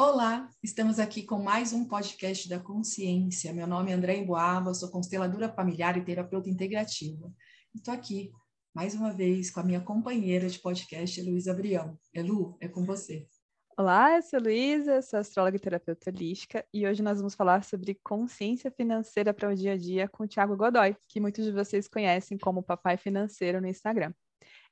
Olá, estamos aqui com mais um podcast da consciência. Meu nome é André Emboava, sou consteladora familiar e terapeuta integrativa. Estou aqui mais uma vez com a minha companheira de podcast, Luísa Brião. Elu, é com você. Olá, eu sou Luísa, sou astróloga e terapeuta holística e hoje nós vamos falar sobre consciência financeira para o dia a dia com o Thiago Godoy, que muitos de vocês conhecem como Papai Financeiro no Instagram.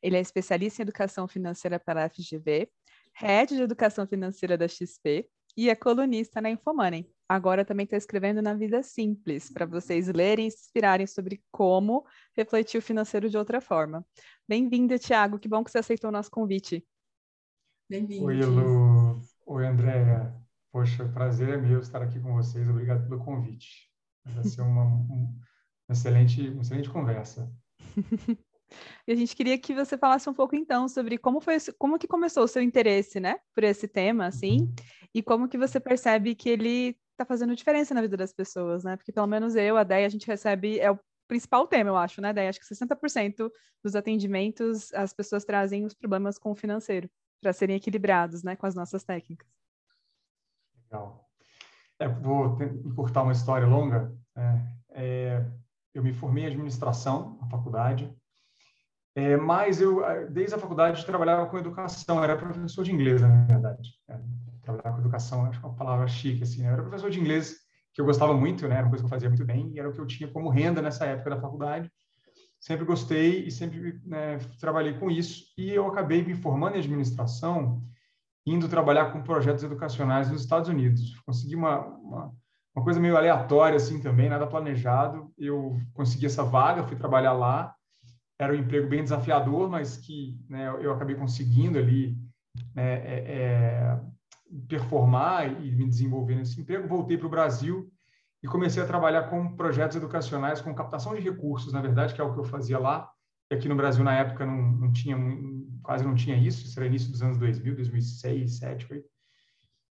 Ele é especialista em educação financeira pela FGV, head de educação financeira da XP e é colunista na Infomoney. Agora também está escrevendo na Vida Simples, para vocês lerem e se inspirarem sobre como refletir o financeiro de outra forma. Bem-vindo, Thiago, que bom que você aceitou o nosso convite. Bem-vindo. Oi, Elu. Oi, Andréia. Poxa, prazer é meu estar aqui com vocês. Obrigado pelo convite. Vai ser uma, uma, excelente, uma excelente conversa. e a gente queria que você falasse um pouco então sobre como foi, como que começou o seu interesse, né, por esse tema, assim, uhum. e como que você percebe que ele está fazendo diferença na vida das pessoas, né? Porque pelo menos eu, a Déia, a gente recebe é o principal tema, eu acho, né, Déia? Acho que 60% dos atendimentos as pessoas trazem os problemas com o financeiro para serem equilibrados, né, com as nossas técnicas. Legal. É, vou encurtar uma história longa. É, é, eu me formei em administração na faculdade, é, mas eu, desde a faculdade, trabalhava com educação, era professor de inglês, na verdade. É, trabalhava com educação, acho que é uma palavra chique, assim, né? Eu era professor de inglês, que eu gostava muito, né? Era uma coisa que eu fazia muito bem, e era o que eu tinha como renda nessa época da faculdade sempre gostei e sempre né, trabalhei com isso. E eu acabei me formando em administração, indo trabalhar com projetos educacionais nos Estados Unidos. Consegui uma, uma, uma coisa meio aleatória assim também, nada planejado. Eu consegui essa vaga, fui trabalhar lá. Era um emprego bem desafiador, mas que né, eu acabei conseguindo ali né, é, é, performar e me desenvolver nesse emprego. Voltei para o Brasil e comecei a trabalhar com projetos educacionais, com captação de recursos, na verdade, que é o que eu fazia lá. E aqui no Brasil, na época, não, não tinha, quase não tinha isso, isso era início dos anos 2000, 2006, 2007, foi.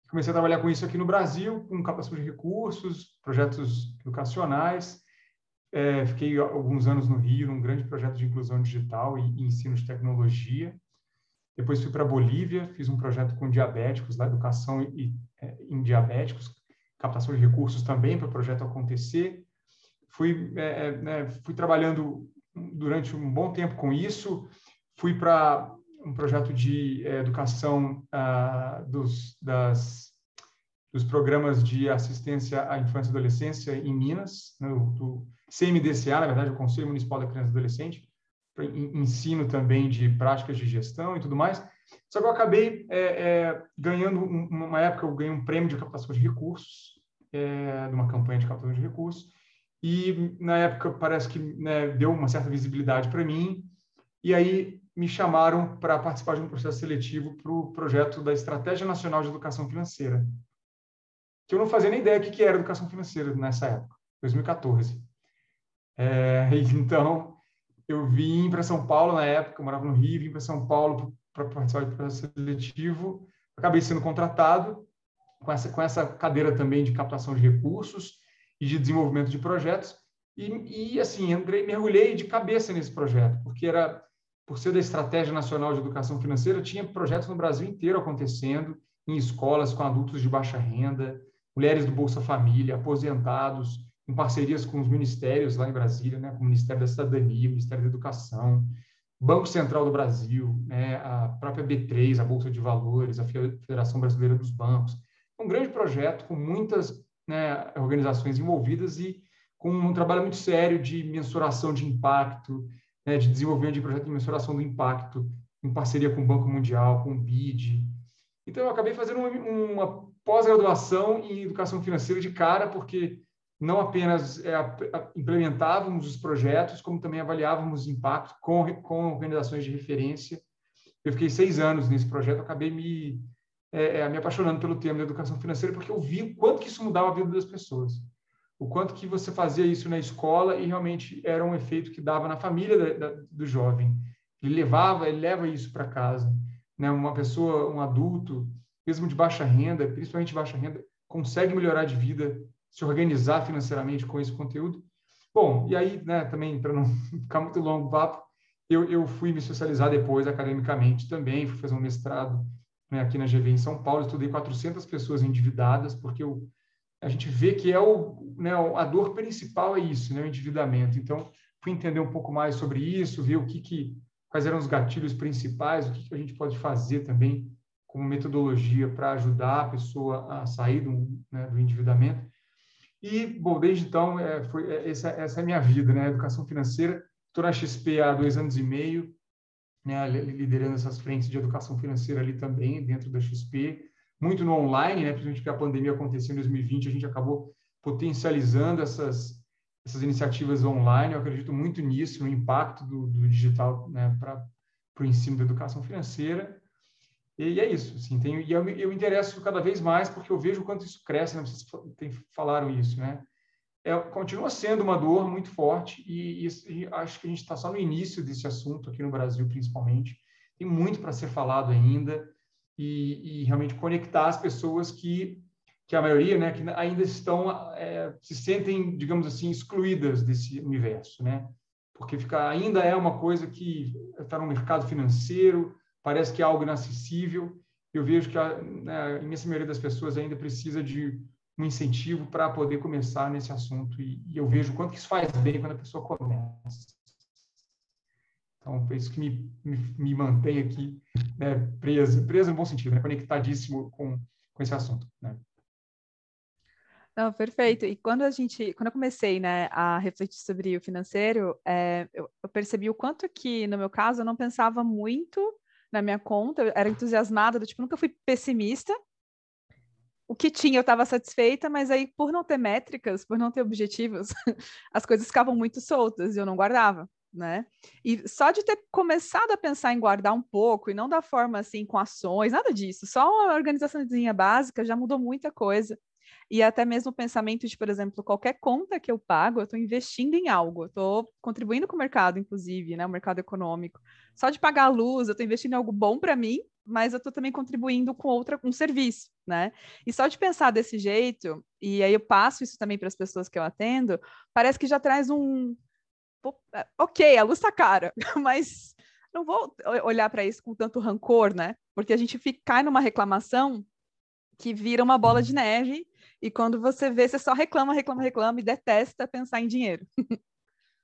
Comecei a trabalhar com isso aqui no Brasil, com captação de recursos, projetos educacionais. É, fiquei alguns anos no Rio, num grande projeto de inclusão digital e, e ensino de tecnologia. Depois fui para Bolívia, fiz um projeto com diabéticos, lá, educação e, é, em diabéticos, captação de recursos também para o projeto acontecer. Fui, é, é, né, fui trabalhando durante um bom tempo com isso. Fui para um projeto de é, educação ah, dos, das, dos programas de assistência à infância e adolescência em Minas, né, do CMDCA, na verdade, o Conselho Municipal da Criança e Adolescente, ensino também de práticas de gestão e tudo mais. Só que eu acabei é, é, ganhando, uma época eu ganhei um prêmio de captação de recursos, é, de uma campanha de captação de recursos, e na época parece que né, deu uma certa visibilidade para mim, e aí me chamaram para participar de um processo seletivo para o projeto da Estratégia Nacional de Educação Financeira, que eu não fazia nem ideia do que era educação financeira nessa época, 2014. É, então, eu vim para São Paulo na época, eu morava no Rio, vim para São Paulo para participar do processo seletivo, acabei sendo contratado com essa, com essa cadeira também de captação de recursos e de desenvolvimento de projetos, e, e assim, entrei, mergulhei de cabeça nesse projeto, porque era, por ser da Estratégia Nacional de Educação Financeira, tinha projetos no Brasil inteiro acontecendo, em escolas com adultos de baixa renda, mulheres do Bolsa Família, aposentados, em parcerias com os ministérios lá em Brasília, né, com o Ministério da Cidadania, o Ministério da Educação, Banco Central do Brasil, né, a própria B3, a Bolsa de Valores, a Federação Brasileira dos Bancos. Um grande projeto com muitas né, organizações envolvidas e com um trabalho muito sério de mensuração de impacto, né, de desenvolvimento de projeto de mensuração do impacto, em parceria com o Banco Mundial, com o BID. Então, eu acabei fazendo uma, uma pós-graduação em educação financeira de cara, porque não apenas é, implementávamos os projetos, como também avaliávamos impacto com, com organizações de referência. Eu fiquei seis anos nesse projeto, acabei me, é, é, me apaixonando pelo tema da educação financeira, porque eu vi o quanto que isso mudava a vida das pessoas. O quanto que você fazia isso na escola e realmente era um efeito que dava na família da, da, do jovem. Ele levava, ele leva isso para casa. Né? Uma pessoa, um adulto, mesmo de baixa renda, principalmente baixa renda, consegue melhorar de vida se organizar financeiramente com esse conteúdo. Bom, e aí, né, também, para não ficar muito longo o papo, eu, eu fui me socializar depois academicamente também, fui fazer um mestrado né, aqui na GV em São Paulo, estudei 400 pessoas endividadas, porque eu, a gente vê que é o, né, a dor principal é isso, né, o endividamento. Então, fui entender um pouco mais sobre isso, ver o que, que quais eram os gatilhos principais, o que, que a gente pode fazer também como metodologia para ajudar a pessoa a sair do, né, do endividamento. E, bom, desde então, é, foi, é, essa, essa é a minha vida, né? Educação financeira. Estou na XP há dois anos e meio, né, liderando essas frentes de educação financeira ali também, dentro da XP. Muito no online, né? Principalmente porque a pandemia aconteceu em 2020, a gente acabou potencializando essas, essas iniciativas online. Eu acredito muito nisso, no impacto do, do digital né, para o ensino da educação financeira. E, é isso. Tenho, e eu, eu interesso cada vez mais porque eu vejo o quanto isso cresce. Né? Vocês tem, falaram isso, né? É, continua sendo uma dor muito forte e, e, e acho que a gente está só no início desse assunto aqui no Brasil, principalmente. Tem muito para ser falado ainda e, e realmente conectar as pessoas que que a maioria, né, que ainda estão é, se sentem, digamos assim, excluídas desse universo, né? Porque fica, ainda é uma coisa que está no mercado financeiro, parece que é algo inacessível. Eu vejo que a, né, a imensa maioria das pessoas ainda precisa de um incentivo para poder começar nesse assunto e, e, eu vejo quanto que isso faz bem quando a pessoa começa. Então, é isso que me, me, me mantém aqui né, presa, presa no bom sentido, né, conectadíssimo com, com esse assunto. Né? Não, perfeito. E quando a gente, quando eu comecei, né, a refletir sobre o financeiro, é, eu, eu, percebi o quanto que, no meu caso, eu não pensava muito na minha conta, eu era entusiasmada, do tipo, nunca fui pessimista. O que tinha eu estava satisfeita, mas aí, por não ter métricas, por não ter objetivos, as coisas ficavam muito soltas e eu não guardava né? E só de ter começado a pensar em guardar um pouco e não da forma assim com ações, nada disso, só uma organizaçãozinha básica já mudou muita coisa. E até mesmo o pensamento de, por exemplo, qualquer conta que eu pago, eu estou investindo em algo, eu estou contribuindo com o mercado, inclusive, né, o mercado econômico. Só de pagar a luz, eu estou investindo em algo bom para mim, mas eu estou também contribuindo com outra, um serviço, né? E só de pensar desse jeito, e aí eu passo isso também para as pessoas que eu atendo, parece que já traz um. É, ok, a luz está cara, mas não vou olhar para isso com tanto rancor, né? Porque a gente fica, numa reclamação que vira uma bola de neve e quando você vê, você só reclama, reclama, reclama e detesta pensar em dinheiro.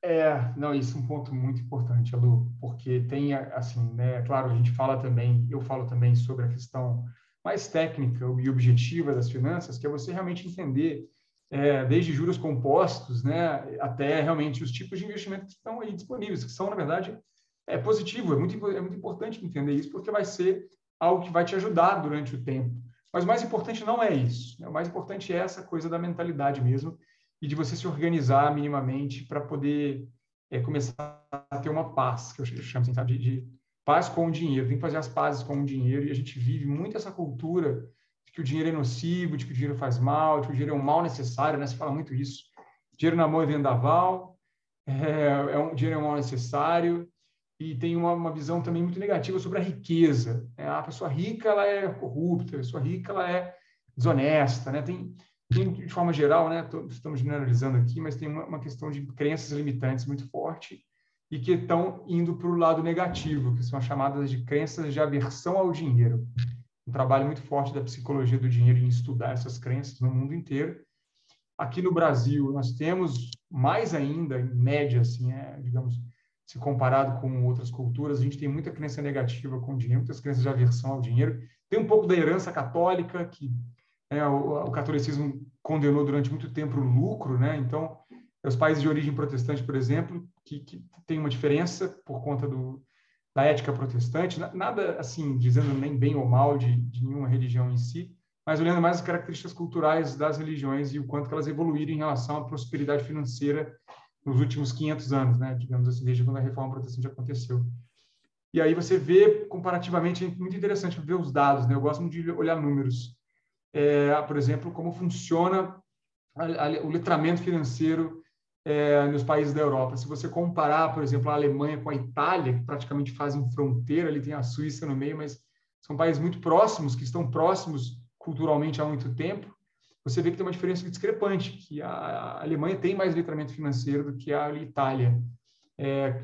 É, não, isso é um ponto muito importante, Lu, porque tem, assim, né, claro, a gente fala também, eu falo também sobre a questão mais técnica e objetiva das finanças, que é você realmente entender, é, desde juros compostos, né, até realmente os tipos de investimento que estão aí disponíveis, que são, na verdade, é positivo, é muito, é muito importante entender isso, porque vai ser algo que vai te ajudar durante o tempo. Mas o mais importante não é isso. Né? O mais importante é essa coisa da mentalidade mesmo e de você se organizar minimamente para poder é, começar a ter uma paz, que eu chamo assim, sabe? De, de, paz com o dinheiro. Tem que fazer as pazes com o dinheiro e a gente vive muito essa cultura de que o dinheiro é nocivo, de que o dinheiro faz mal, de que o dinheiro é um mal necessário, né? Se fala muito isso. Dinheiro na mão é vendaval, é, é um, dinheiro é um mal necessário e tem uma, uma visão também muito negativa sobre a riqueza. Né? A pessoa rica ela é corrupta, a pessoa rica ela é desonesta, né? Tem, tem de forma geral, né? Estamos generalizando aqui, mas tem uma, uma questão de crenças limitantes muito forte e que estão indo para o lado negativo, que são chamadas de crenças de aversão ao dinheiro. Um trabalho muito forte da psicologia do dinheiro em estudar essas crenças no mundo inteiro. Aqui no Brasil, nós temos mais ainda, em média, assim, é, digamos, se comparado com outras culturas, a gente tem muita crença negativa com o dinheiro, muitas crenças de aversão ao dinheiro. Tem um pouco da herança católica, que é, o, o, catolicismo condenou durante muito tempo o lucro, né? Então, os países de origem protestante, por exemplo, que, que tem uma diferença por conta do, da ética protestante, nada assim, dizendo nem bem ou mal de, de nenhuma religião em si, mas olhando mais as características culturais das religiões e o quanto elas evoluíram em relação à prosperidade financeira nos últimos 500 anos, né? digamos assim, desde quando a reforma protestante aconteceu. E aí você vê, comparativamente, é muito interessante ver os dados, né? eu gosto muito de olhar números. É, por exemplo, como funciona o letramento financeiro é, nos países da Europa. Se você comparar, por exemplo, a Alemanha com a Itália, que praticamente fazem fronteira, ali tem a Suíça no meio, mas são países muito próximos, que estão próximos culturalmente há muito tempo, você vê que tem uma diferença discrepante, que a Alemanha tem mais letramento financeiro do que a Itália. é,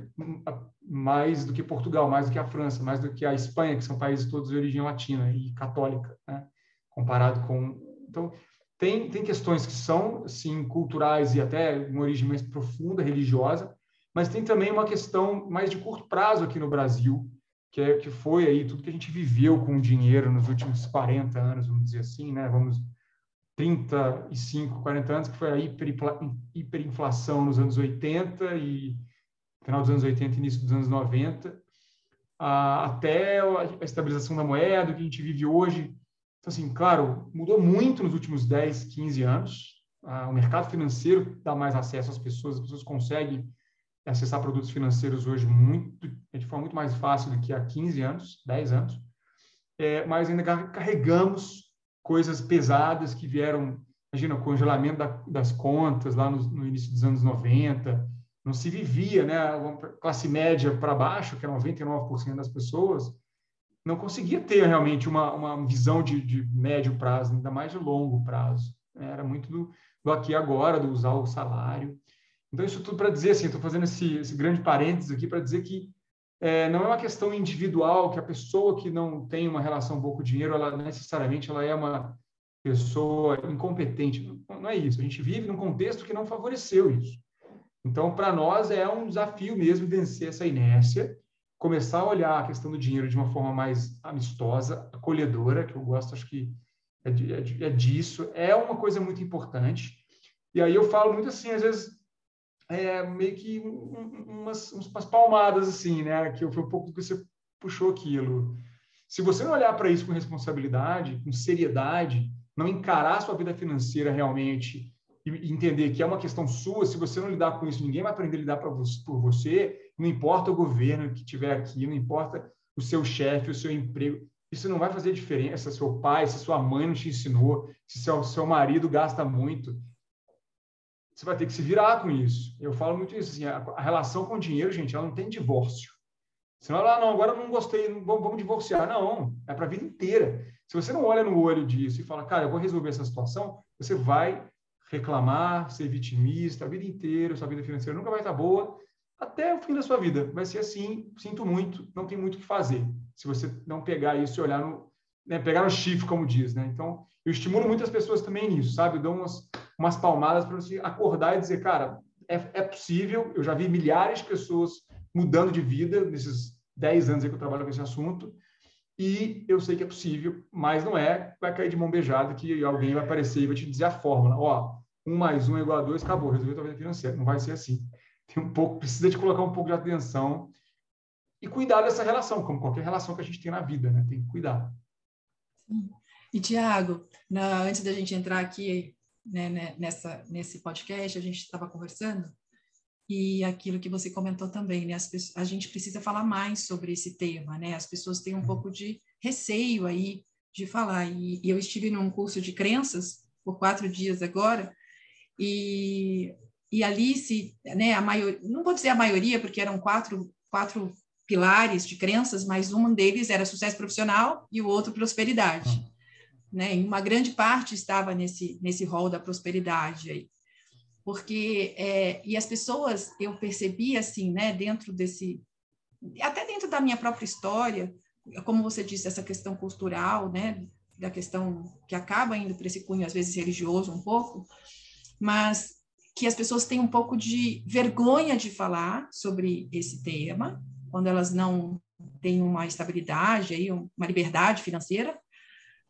mais do que Portugal, mais do que a França, mais do que a Espanha, que são países todos de origem latina e católica, né? comparado com. Então, tem, tem questões que são, sim, culturais e até uma origem mais profunda, religiosa, mas tem também uma questão mais de curto prazo aqui no Brasil, que, é, que foi aí tudo que a gente viveu com dinheiro nos últimos 40 anos, vamos dizer assim, né? Vamos 35, 40 anos, que foi a hiperinflação nos anos 80 e final dos anos 80 início dos anos 90, até a estabilização da moeda, que a gente vive hoje. Então, assim, claro, mudou muito nos últimos 10, 15 anos. O mercado financeiro dá mais acesso às pessoas, as pessoas conseguem acessar produtos financeiros hoje muito, de forma muito mais fácil do que há 15 anos, 10 anos. É, mas ainda carregamos coisas pesadas que vieram, imagina, o congelamento da, das contas lá no, no início dos anos 90, não se vivia, né? Classe média para baixo, que é 99% das pessoas, não conseguia ter realmente uma, uma visão de, de médio prazo, ainda mais de longo prazo. Era muito do, do aqui e agora, do usar o salário. Então, isso tudo para dizer, assim, estou fazendo esse, esse, grande parênteses aqui para dizer que é, não é uma questão individual, que a pessoa que não tem uma relação boa com o dinheiro, ela necessariamente ela é uma pessoa incompetente. Não, é isso. A gente vive num contexto que não favoreceu isso. Então, para nós é um desafio mesmo vencer essa inércia, começar a olhar a questão do dinheiro de uma forma mais amistosa, acolhedora, que eu gosto, acho que é, é, é disso, é uma coisa muito importante. E aí eu falo muito assim, às vezes, é, meio que umas, umas palmadas assim, né? Que foi um pouco que você puxou aquilo. Se você não olhar para isso com responsabilidade, com seriedade, não encarar a sua vida financeira realmente e entender que é uma questão sua, se você não lidar com isso, ninguém vai aprender a lidar por você, não importa o governo que tiver aqui, não importa o seu chefe, o seu emprego, isso não vai fazer diferença se seu pai, se sua mãe não te ensinou, se seu, seu marido gasta muito. Você vai ter que se virar com isso. Eu falo muito isso, assim, a, relação com o dinheiro, gente, ela não tem divórcio. Você não vai lá, não, agora não gostei, não, vamos, vamos divorciar. Não, é para a vida inteira. Se você não olha no olho disso e fala, cara, eu vou resolver essa situação, você vai reclamar, ser vitimista a vida inteira, sua vida financeira nunca vai estar boa, até o fim da sua vida. Vai ser assim, sinto muito, não tem muito o que fazer. Se você não pegar isso e olhar no, né, pegar no chifre, como diz, né? Então, eu estimulo muitas pessoas também nisso, sabe? Eu dou umas, umas palmadas para você acordar e dizer, cara, é, é possível. Eu já vi milhares de pessoas mudando de vida nesses 10 anos que eu trabalho com esse assunto. E eu sei que é possível, mas não é, vai cair de mão beijada que alguém vai aparecer e vai te dizer a fórmula. Ó, um mais um é igual a dois, acabou, resolveu a vida financeira. Não vai ser assim. Tem um pouco, precisa de colocar um pouco de atenção e cuidar dessa relação, como qualquer relação que a gente tem na vida, né? Tem que cuidar. E, Tiago, antes da gente entrar aqui né, né nessa, nesse podcast, a gente estava conversando e aquilo que você comentou também, né? Pessoas, a gente precisa falar mais sobre esse tema, né? As pessoas têm um uhum. pouco de receio aí de falar. E, e eu estive num curso de crenças por quatro dias agora e, e ali se, né? A maioria, não vou dizer a maioria, porque eram quatro, quatro pilares de crenças, mas um deles era sucesso profissional e o outro prosperidade. Né? E uma grande parte estava nesse nesse rol da prosperidade aí porque é, e as pessoas eu percebi assim, né, dentro desse até dentro da minha própria história, como você disse, essa questão cultural, né, da questão que acaba indo para esse cunho às vezes religioso um pouco, mas que as pessoas têm um pouco de vergonha de falar sobre esse tema quando elas não têm uma estabilidade aí, uma liberdade financeira,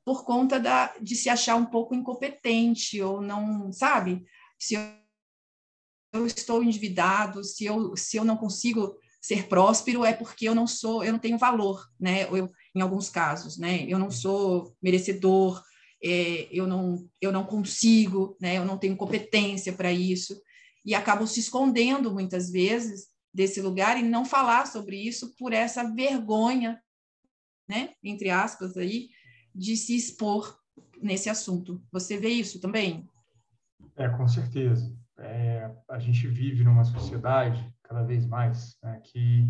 por conta da, de se achar um pouco incompetente ou não, sabe? Se eu estou endividado, se eu, se eu não consigo ser próspero, é porque eu não sou, eu não tenho valor, né? Eu, em alguns casos, né? Eu não sou merecedor, é, eu, não, eu não consigo, né? Eu não tenho competência para isso. E acabo se escondendo muitas vezes desse lugar e não falar sobre isso por essa vergonha, né? Entre aspas aí, de se expor nesse assunto. Você vê isso também? É, com certeza é, a gente vive numa sociedade cada vez mais né, que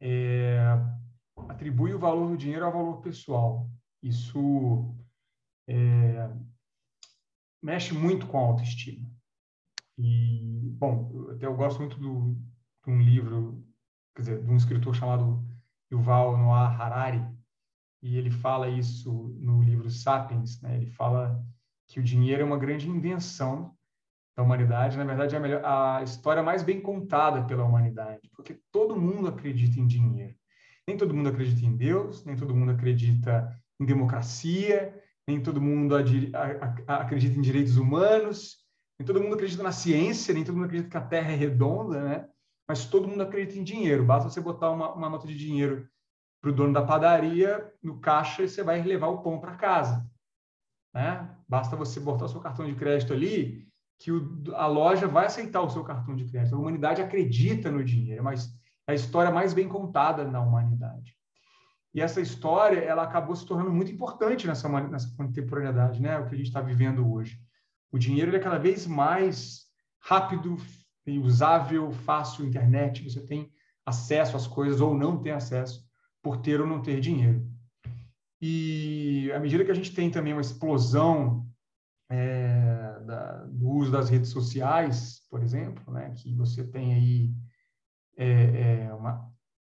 é, atribui o valor do dinheiro ao valor pessoal. Isso é, mexe muito com a autoestima. E, bom, até eu gosto muito do de um livro, quer dizer, de um escritor chamado Yuval Noah Harari, e ele fala isso no livro Sapiens, né? Ele fala que o dinheiro é uma grande invenção da humanidade, na verdade é a, melhor, a história mais bem contada pela humanidade, porque todo mundo acredita em dinheiro. Nem todo mundo acredita em Deus, nem todo mundo acredita em democracia, nem todo mundo acredita em direitos humanos, nem todo mundo acredita na ciência, nem todo mundo acredita que a Terra é redonda, né? Mas todo mundo acredita em dinheiro. Basta você botar uma, uma nota de dinheiro para o dono da padaria no caixa e você vai levar o pão para casa. Né? Basta você botar o seu cartão de crédito ali que o, a loja vai aceitar o seu cartão de crédito. A humanidade acredita no dinheiro, mas é a história mais bem contada na humanidade. E essa história ela acabou se tornando muito importante nessa, nessa contemporaneidade, né? o que a gente está vivendo hoje. O dinheiro é cada vez mais rápido usável, fácil, internet, você tem acesso às coisas ou não tem acesso por ter ou não ter dinheiro. E à medida que a gente tem também uma explosão é, da, do uso das redes sociais, por exemplo, né, que você tem aí é, é, uma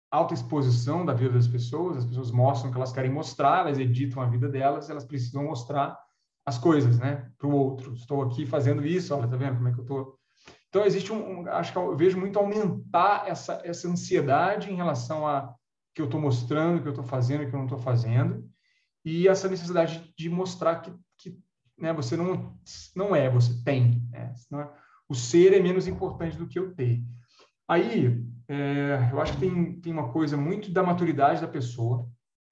alta exposição da vida das pessoas, as pessoas mostram o que elas querem mostrar, elas editam a vida delas, elas precisam mostrar as coisas, né, para o outro. Estou aqui fazendo isso, olha, tá vendo como é que eu estou. Então existe um, um, acho que eu vejo muito aumentar essa essa ansiedade em relação a que eu estou mostrando, que eu estou fazendo, que eu não estou fazendo, e essa necessidade de mostrar que, que né, você não, não é, você tem. Né? Senão, o ser é menos importante do que o ter. Aí, é, eu acho que tem, tem uma coisa muito da maturidade da pessoa,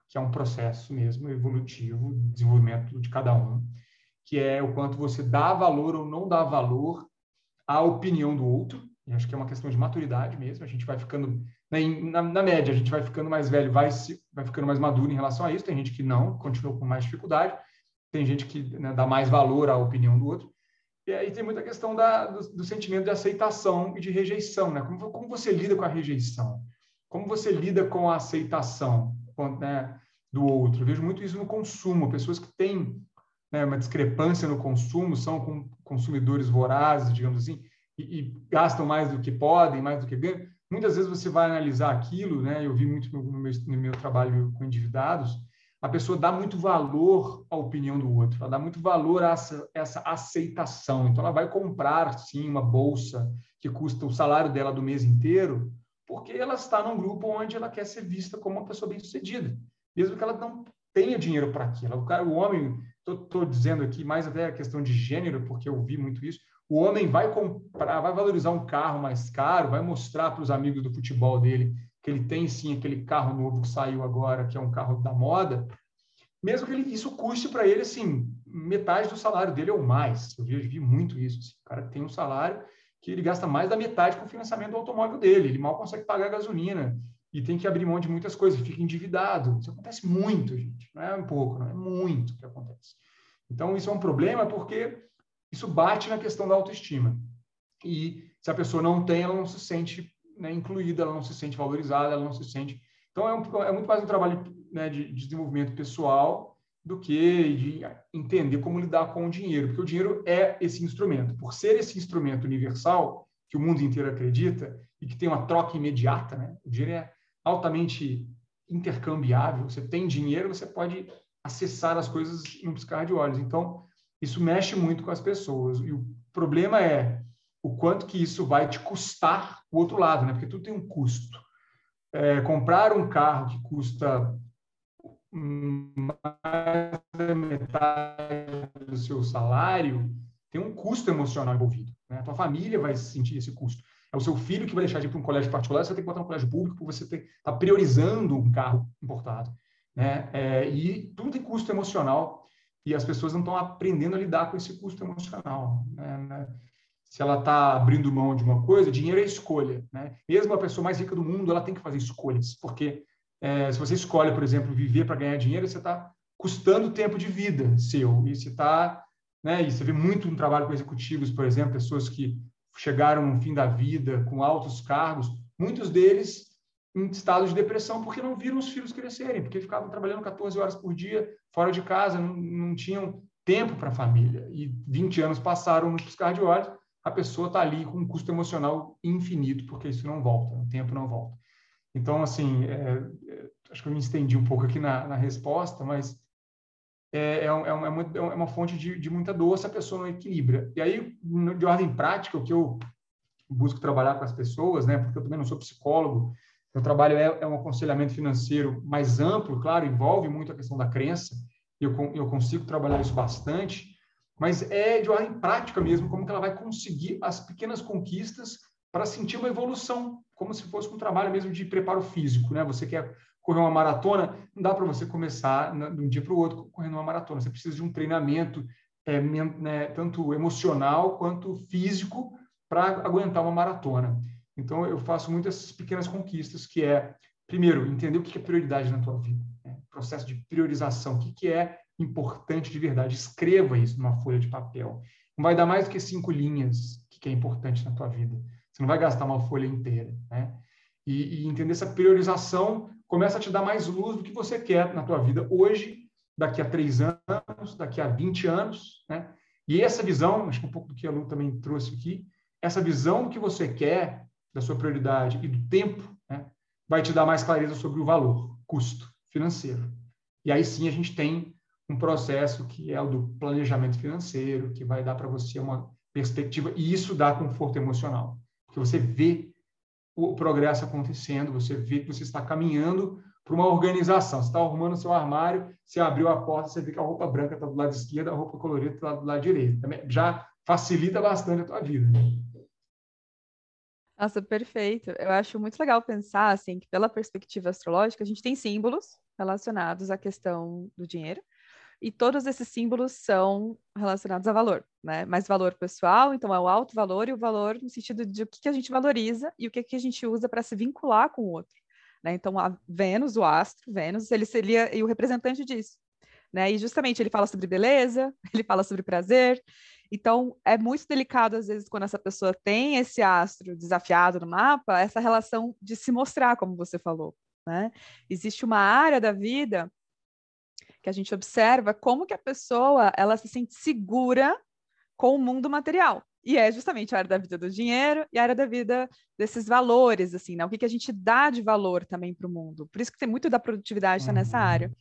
que é um processo mesmo evolutivo, desenvolvimento de cada um, que é o quanto você dá valor ou não dá valor à opinião do outro. E acho que é uma questão de maturidade mesmo. A gente vai ficando né, na, na, média, a gente vai ficando mais velho, vai, se, vai ficando mais maduro em relação a isso. Tem gente que não, continua com mais dificuldade. Tem gente que né, dá mais valor à opinião do outro. E aí tem muita questão da, do, do, sentimento de aceitação e de rejeição. Né? Como, como você lida com a rejeição? Como você lida com a aceitação né, do outro? Eu vejo muito isso no consumo. Pessoas que têm né, uma discrepância no consumo, são consumidores vorazes, digamos assim, e, e gastam mais do que podem, mais do que ganham muitas vezes você vai analisar aquilo, né? Eu vi muito no meu, no meu trabalho com endividados, a pessoa dá muito valor à opinião do outro, ela dá muito valor a essa, essa aceitação. Então, ela vai comprar, sim, uma bolsa que custa o salário dela do mês inteiro, porque ela está num grupo onde ela quer ser vista como uma pessoa bem-sucedida, mesmo que ela não tenha dinheiro para aquilo. O, cara, o homem, estou dizendo aqui mais até a questão de gênero, porque eu vi muito isso, o homem vai comprar, vai valorizar um carro mais caro, vai mostrar para os amigos do futebol dele que ele tem sim aquele carro novo que saiu agora, que é um carro da moda, mesmo que ele, isso custe para ele assim metade do salário dele ou mais. Eu vi, vi muito isso. Assim. O cara tem um salário que ele gasta mais da metade com o financiamento do automóvel dele. Ele mal consegue pagar a gasolina e tem que abrir mão de muitas coisas, fica endividado. Isso acontece muito, gente. Não é um pouco, não é muito que acontece. Então, isso é um problema porque isso bate na questão da autoestima. E se a pessoa não tem, ela não se sente né, incluída, ela não se sente valorizada, ela não se sente. Então, é, um, é muito mais um trabalho né, de, de, desenvolvimento pessoal do que de entender como lidar com o dinheiro, porque o dinheiro é esse instrumento. Por ser esse instrumento universal, que o mundo inteiro acredita, e que tem uma troca imediata, né? o dinheiro é altamente intercambiável. Você tem dinheiro, você pode acessar as coisas em um piscar de olhos. Então, isso mexe muito com as pessoas. E o problema é o quanto que isso vai te custar o outro lado, né? Porque tudo tem um custo. É, comprar um carro que custa mais da metade do seu salário tem um custo emocional envolvido. Né? A tua família vai sentir esse custo. É o seu filho que vai deixar de ir para um colégio particular, você tem que botar um colégio público porque você está priorizando um carro importado. Né? É, e tudo tem custo emocional e as pessoas não estão aprendendo a lidar com esse custo emocional. Né? né? Se ela está abrindo mão de uma coisa, dinheiro é escolha. Né? Mesmo a pessoa mais rica do mundo, ela tem que fazer escolhas, porque é, se você escolhe, por exemplo, viver para ganhar dinheiro, você está custando tempo de vida seu. E você está, né? E você vê muito no trabalho com executivos, por exemplo, pessoas que chegaram no fim da vida com altos cargos, muitos deles em estado de depressão porque não viram os filhos crescerem, porque ficavam trabalhando 14 horas por dia fora de casa, não, não tinham tempo para a família. E 20 anos passaram no piscar de olhos, a pessoa está ali com um custo emocional infinito, porque isso não volta, o tempo não volta. Então, assim, é, é, acho que eu me estendi um pouco aqui na, na resposta, mas é, é, é, uma, é, uma, é uma fonte de, de, muita dor se a pessoa não equilibra. E aí, de ordem prática, o que eu busco trabalhar com as pessoas, né, porque eu também não sou psicólogo, meu trabalho é, é um aconselhamento financeiro mais amplo, claro, envolve muito a questão da crença, eu, eu consigo trabalhar isso bastante, mas é de ordem prática mesmo, como que ela vai conseguir as pequenas conquistas para sentir uma evolução, como se fosse um trabalho mesmo de preparo físico, né? Você quer correr uma maratona, não dá para você começar de um dia para o outro correndo uma maratona. Você precisa de um treinamento é, né, tanto emocional quanto físico para aguentar uma maratona. Então, eu faço muitas pequenas conquistas, que é, primeiro, entender o que é prioridade na tua vida. Né? Processo de priorização. O que é importante de verdade. Escreva isso numa folha de papel. Não vai dar mais do que cinco linhas o que é importante na tua vida. Você não vai gastar uma folha inteira, né? E, e, entender essa priorização começa a te dar mais luz do que você quer na tua vida hoje, daqui a três anos, daqui a 20 anos, né? E essa visão, acho que um pouco do que a Lu também trouxe aqui, essa visão que você quer da sua prioridade e do tempo, né, vai te dar mais clareza sobre o valor, custo financeiro. E aí sim a gente tem um processo que é o do planejamento financeiro, que vai dar para você uma perspectiva, e isso dá conforto emocional, porque você vê o progresso acontecendo, você vê que você está caminhando para uma organização. Você está arrumando seu armário, você abriu a porta, você vê que a roupa branca está do lado esquerdo, a roupa colorida está do lado direito. Também já facilita bastante a tua vida. Nossa, perfeito. Eu acho muito legal pensar assim que pela perspectiva astrológica a gente tem símbolos relacionados à questão do dinheiro, e todos esses símbolos são relacionados a valor, né? Mas valor pessoal, então é o alto valor e o valor no sentido de o que, que a gente valoriza e o que, que a gente usa para se vincular com o outro. Né? Então, a Vênus, o astro, Vênus, ele seria o representante disso. Né? E justamente ele fala sobre beleza, ele fala sobre prazer. Então, é muito delicado, às vezes, quando essa pessoa tem esse astro desafiado no mapa, essa relação de se mostrar, como você falou. Né? Existe uma área da vida que a gente observa como que a pessoa ela se sente segura com o mundo material. E é justamente a área da vida do dinheiro e a área da vida desses valores, assim, né? O que, que a gente dá de valor também para o mundo. Por isso que tem muito da produtividade uhum. tá nessa área.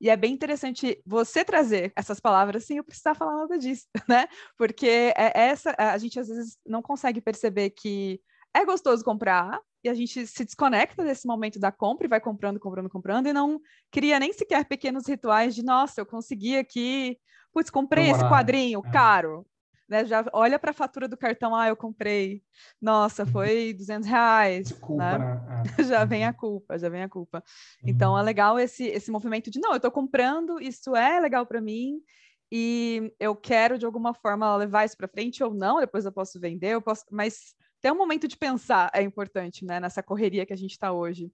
E é bem interessante você trazer essas palavras sem eu precisar falar nada disso, né? Porque é essa a gente às vezes não consegue perceber que é gostoso comprar, e a gente se desconecta desse momento da compra e vai comprando, comprando, comprando, e não cria nem sequer pequenos rituais de, nossa, eu consegui aqui, putz, comprei esse quadrinho é. caro. Né, já olha para a fatura do cartão, ah, eu comprei, nossa, uhum. foi 200 reais. Culpa, né? Né? É. já vem a culpa, já vem a culpa. Então uhum. é legal esse, esse movimento de, não, eu estou comprando, isso é legal para mim, e eu quero de alguma forma levar isso para frente ou não, depois eu posso vender, eu posso, mas ter um momento de pensar é importante, né? Nessa correria que a gente está hoje.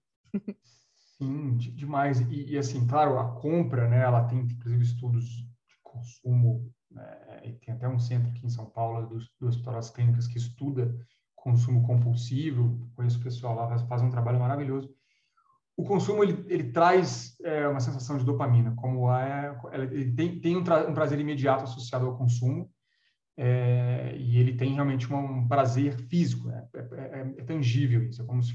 Sim, demais. E, e, assim, claro, a compra, né? Ela tem, inclusive, estudos de consumo. Né, e tem até um centro aqui em São Paulo, do, do Hospital das Clínicas, que estuda consumo compulsivo. Conheço o pessoal lá, faz um trabalho maravilhoso. O consumo, ele, ele traz é, uma sensação de dopamina, como é, ele tem, tem um, um prazer imediato associado ao consumo, é, e ele tem realmente um prazer físico, né? é, é, é, tangível isso, é como se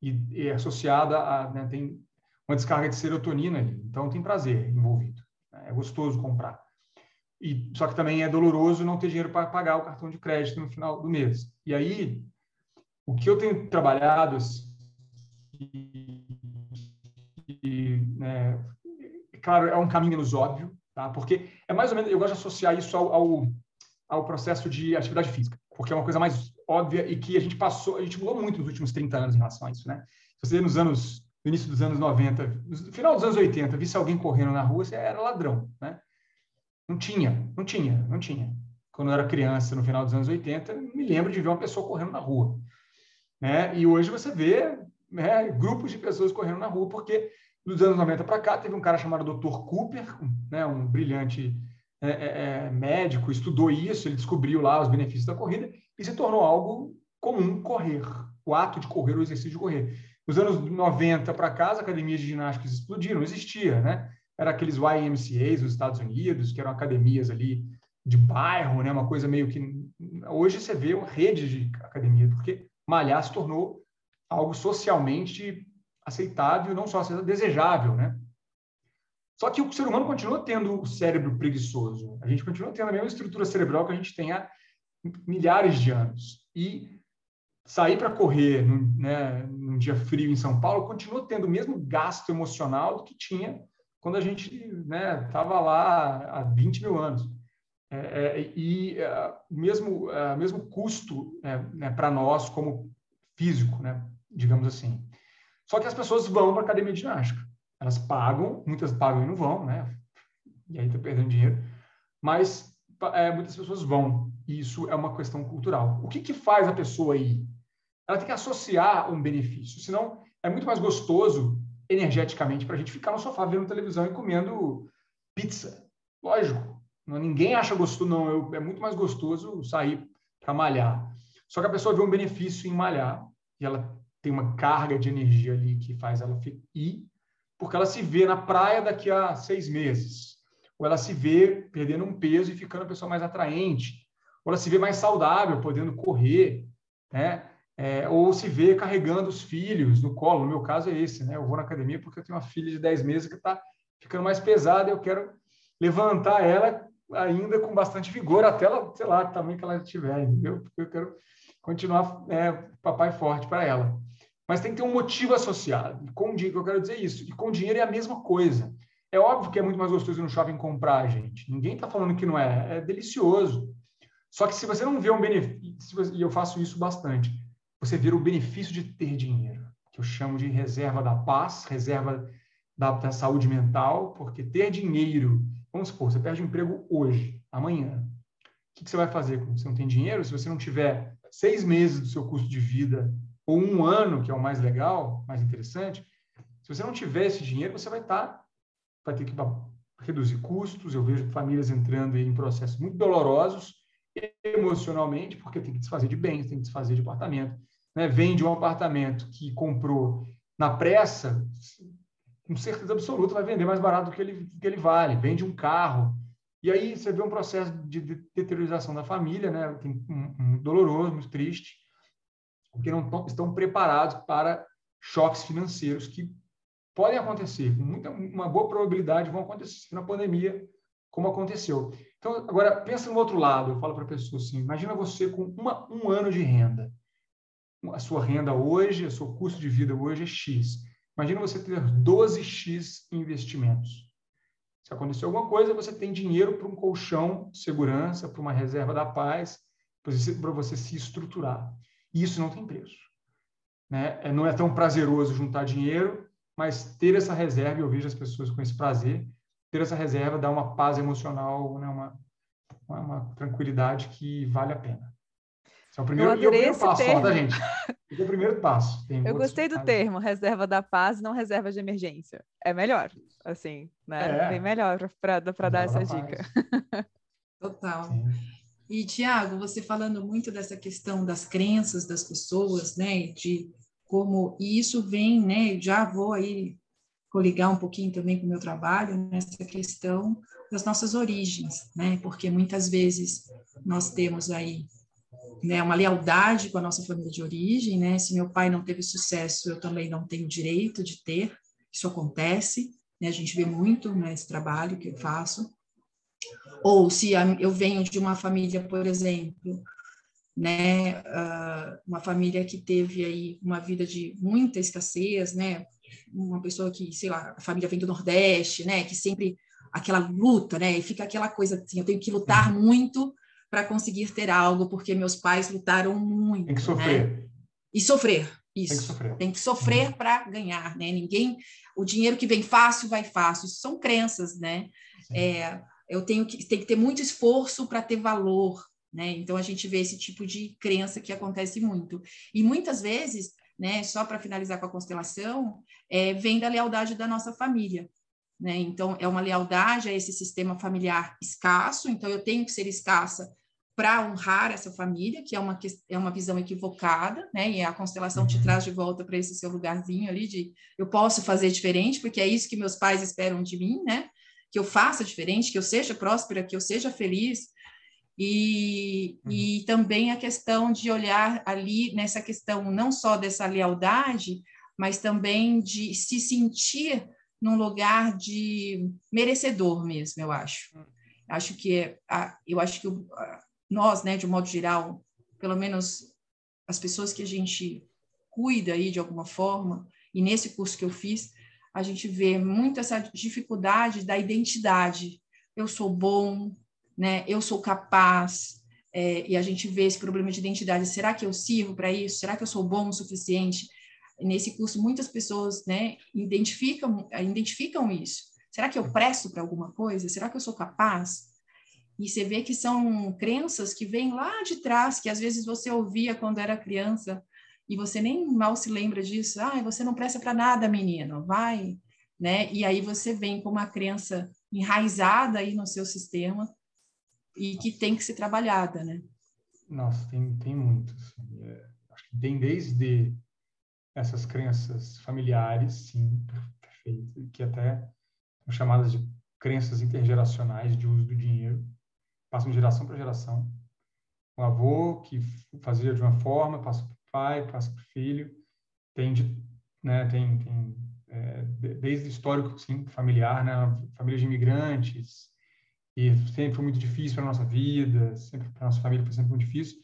e, é associada a né, tem uma descarga de serotonina ali, então tem prazer envolvido, né? é gostoso comprar. E só que também é doloroso não ter dinheiro para pagar o cartão de crédito no final do mês. E aí o que eu tenho trabalhado e, e, né, claro, é um caminho menos óbvio, tá? Porque é mais ou menos eu gosto de associar isso ao, ao ao processo de atividade física, porque é uma coisa mais óbvia e que a gente passou, a gente mudou muito nos últimos 30 anos em relação a isso, né? Se você nos anos, no início dos anos 90, no final dos anos 80, visse alguém correndo na rua, você era ladrão, né? Não tinha, não tinha, não tinha. Quando eu era criança, no final dos anos 80, me lembro de ver uma pessoa correndo na rua, né? E hoje você vê né, grupos de pessoas correndo na rua, porque dos anos 90 para cá teve um cara chamado Dr. Cooper, né, um brilhante é, é, é, médico, estudou isso, ele descobriu lá os benefícios da corrida e se tornou algo comum correr, o ato de correr, o exercício de correr. Nos anos 90 para cá, as academias de ginástica explodiram, existia, né? Era aqueles YMCAs nos Estados Unidos, que eram academias ali de bairro, né? Uma coisa meio que hoje você vê uma rede de academia, porque malhar se tornou algo socialmente aceitável, não só desejável, né? Só que o ser humano continua tendo o cérebro preguiçoso. A gente continua tendo a mesma estrutura cerebral que a gente tem há milhares de anos. E sair para correr num, né, num dia frio em São Paulo continua tendo o mesmo gasto emocional que tinha quando a gente estava né, lá há 20 mil anos. É, é, e é, mesmo, é, mesmo custo né, né para nós como físico, né, digamos assim. Só que as pessoas vão para a academia de ginástica. Elas pagam, muitas pagam e não vão, né? E aí está perdendo dinheiro. Mas é, muitas pessoas vão. E isso é uma questão cultural. O que, que faz a pessoa ir? Ela tem que associar um benefício. Senão, é muito mais gostoso, energeticamente, para a gente ficar no sofá vendo televisão e comendo pizza. Lógico. Ninguém acha gostoso, não. Eu, é muito mais gostoso sair para malhar. Só que a pessoa vê um benefício em malhar e ela tem uma carga de energia ali que faz ela ir, porque ela se vê na praia daqui a seis meses. Ou ela se vê perdendo um peso e ficando a pessoa mais atraente. Ou ela se vê mais saudável, podendo correr, né? É, ou se vê carregando os filhos no colo. No meu caso é esse, né? Eu vou na academia porque eu tenho uma filha de 10 meses que está ficando mais pesada eu quero levantar ela ainda com bastante vigor até ela, sei lá, também que ela tiver, entendeu? Porque eu quero continuar é, papai forte para ela. Mas tem que ter um motivo associado. E com dinheiro, eu quero dizer isso. E com dinheiro é a mesma coisa. É óbvio que é muito mais gostoso no shopping comprar, gente. Ninguém está falando que não é. É delicioso. Só que se você não vê um benefício, e eu faço isso bastante, você vira o benefício de ter dinheiro, que eu chamo de reserva da paz, reserva da, da saúde mental, porque ter dinheiro, vamos supor, você perde o emprego hoje, amanhã. O que, que você vai fazer quando você não tem dinheiro? Se você não tiver seis meses do seu custo de vida, ou um ano, que é o mais legal, mais interessante, se você não tiver esse dinheiro, você vai estar, tá, vai ter que reduzir custos. Eu vejo famílias entrando em processos muito dolorosos emocionalmente, porque tem que desfazer de bens, tem que desfazer de apartamento, né, vende um apartamento que comprou na pressa, com certeza absoluta vai vender mais barato do que ele, que ele vale. Vende um carro. E aí você vê um processo de deteriorização da família, né, um doloroso, muito triste, porque não tão, estão preparados para choques financeiros que podem acontecer, com muita, uma boa probabilidade vão acontecer na pandemia, como aconteceu. Então, agora, pensa no outro lado. Eu falo para a pessoa assim, imagina você com uma, um ano de renda a sua renda hoje, o seu custo de vida hoje é X. Imagina você ter 12X investimentos. Se acontecer alguma coisa, você tem dinheiro para um colchão de segurança, para uma reserva da paz, para você se estruturar. E isso não tem preço. Né? É, não é tão prazeroso juntar dinheiro, mas ter essa reserva, eu vejo as pessoas com esse prazer, ter essa reserva dá uma paz emocional, né? uma, uma, uma tranquilidade que vale a pena. Esse é o primeiro, eu adorei e o primeiro passo, termo. Só, tá, gente? Esse é o primeiro passo. Tem eu gostei do termo, reserva da paz, não reserva de emergência. É melhor, assim, né? É. Bem melhor para dar essa dica. Total. Sim. E, Tiago, você falando muito dessa questão das crenças das pessoas, né? De como e isso vem, né? Já vou aí coligar um pouquinho também com o meu trabalho nessa questão das nossas origens, né? Porque muitas vezes nós temos aí né, uma lealdade com a nossa família de origem, né? Se meu pai não teve sucesso, eu também não tenho direito de ter. Isso acontece, né? A gente vê muito nesse trabalho que eu faço. Ou se eu venho de uma família, por exemplo, né, uh, uma família que teve aí uma vida de muita escassez, né? Uma pessoa que, sei lá, a família vem do Nordeste, né? Que sempre aquela luta, né? E fica aquela coisa assim, eu tenho que lutar muito para conseguir ter algo, porque meus pais lutaram muito. Tem que sofrer. Né? E sofrer, isso. Tem que sofrer, Tem que sofrer para ganhar, né? Ninguém, o dinheiro que vem fácil vai fácil. Isso são crenças, né? É, eu tenho que, tem que ter muito esforço para ter valor, né? Então a gente vê esse tipo de crença que acontece muito. E muitas vezes, né? Só para finalizar com a constelação, é, vem da lealdade da nossa família. Né? Então, é uma lealdade a esse sistema familiar escasso, então eu tenho que ser escassa para honrar essa família, que é uma, é uma visão equivocada, né? E a constelação te uhum. traz de volta para esse seu lugarzinho ali de eu posso fazer diferente, porque é isso que meus pais esperam de mim, né? Que eu faça diferente, que eu seja próspera, que eu seja feliz. E, uhum. e também a questão de olhar ali nessa questão não só dessa lealdade, mas também de se sentir num lugar de merecedor mesmo, eu acho. Acho que eu acho que nós, né, de um modo geral, pelo menos as pessoas que a gente cuida aí de alguma forma, e nesse curso que eu fiz, a gente vê muito essa dificuldade da identidade. Eu sou bom, né? Eu sou capaz. É, e a gente vê esse problema de identidade. Será que eu sirvo para isso? Será que eu sou bom o suficiente? Nesse curso, muitas pessoas, né, identificam, identificam isso. Será que eu presto para alguma coisa? Será que eu sou capaz? E você vê que são crenças que vêm lá de trás, que às vezes você ouvia quando era criança, e você nem mal se lembra disso. Ah, você não presta para nada, menino, vai, né? E aí você vem com uma crença enraizada aí no seu sistema e que tem que ser trabalhada, né? Nossa, tem, tem muito. Assim. É, acho que tem desde essas crenças familiares, sim, perfeito, que até são chamadas de crenças intergeracionais de uso do dinheiro, passam de geração para geração. O avô que fazia de uma forma, passa pai, passa para o filho, tem, né, tem, tem é, desde o histórico familiar, né, família de imigrantes, e sempre foi muito difícil para nossa vida, sempre para nossa família foi sempre muito difícil.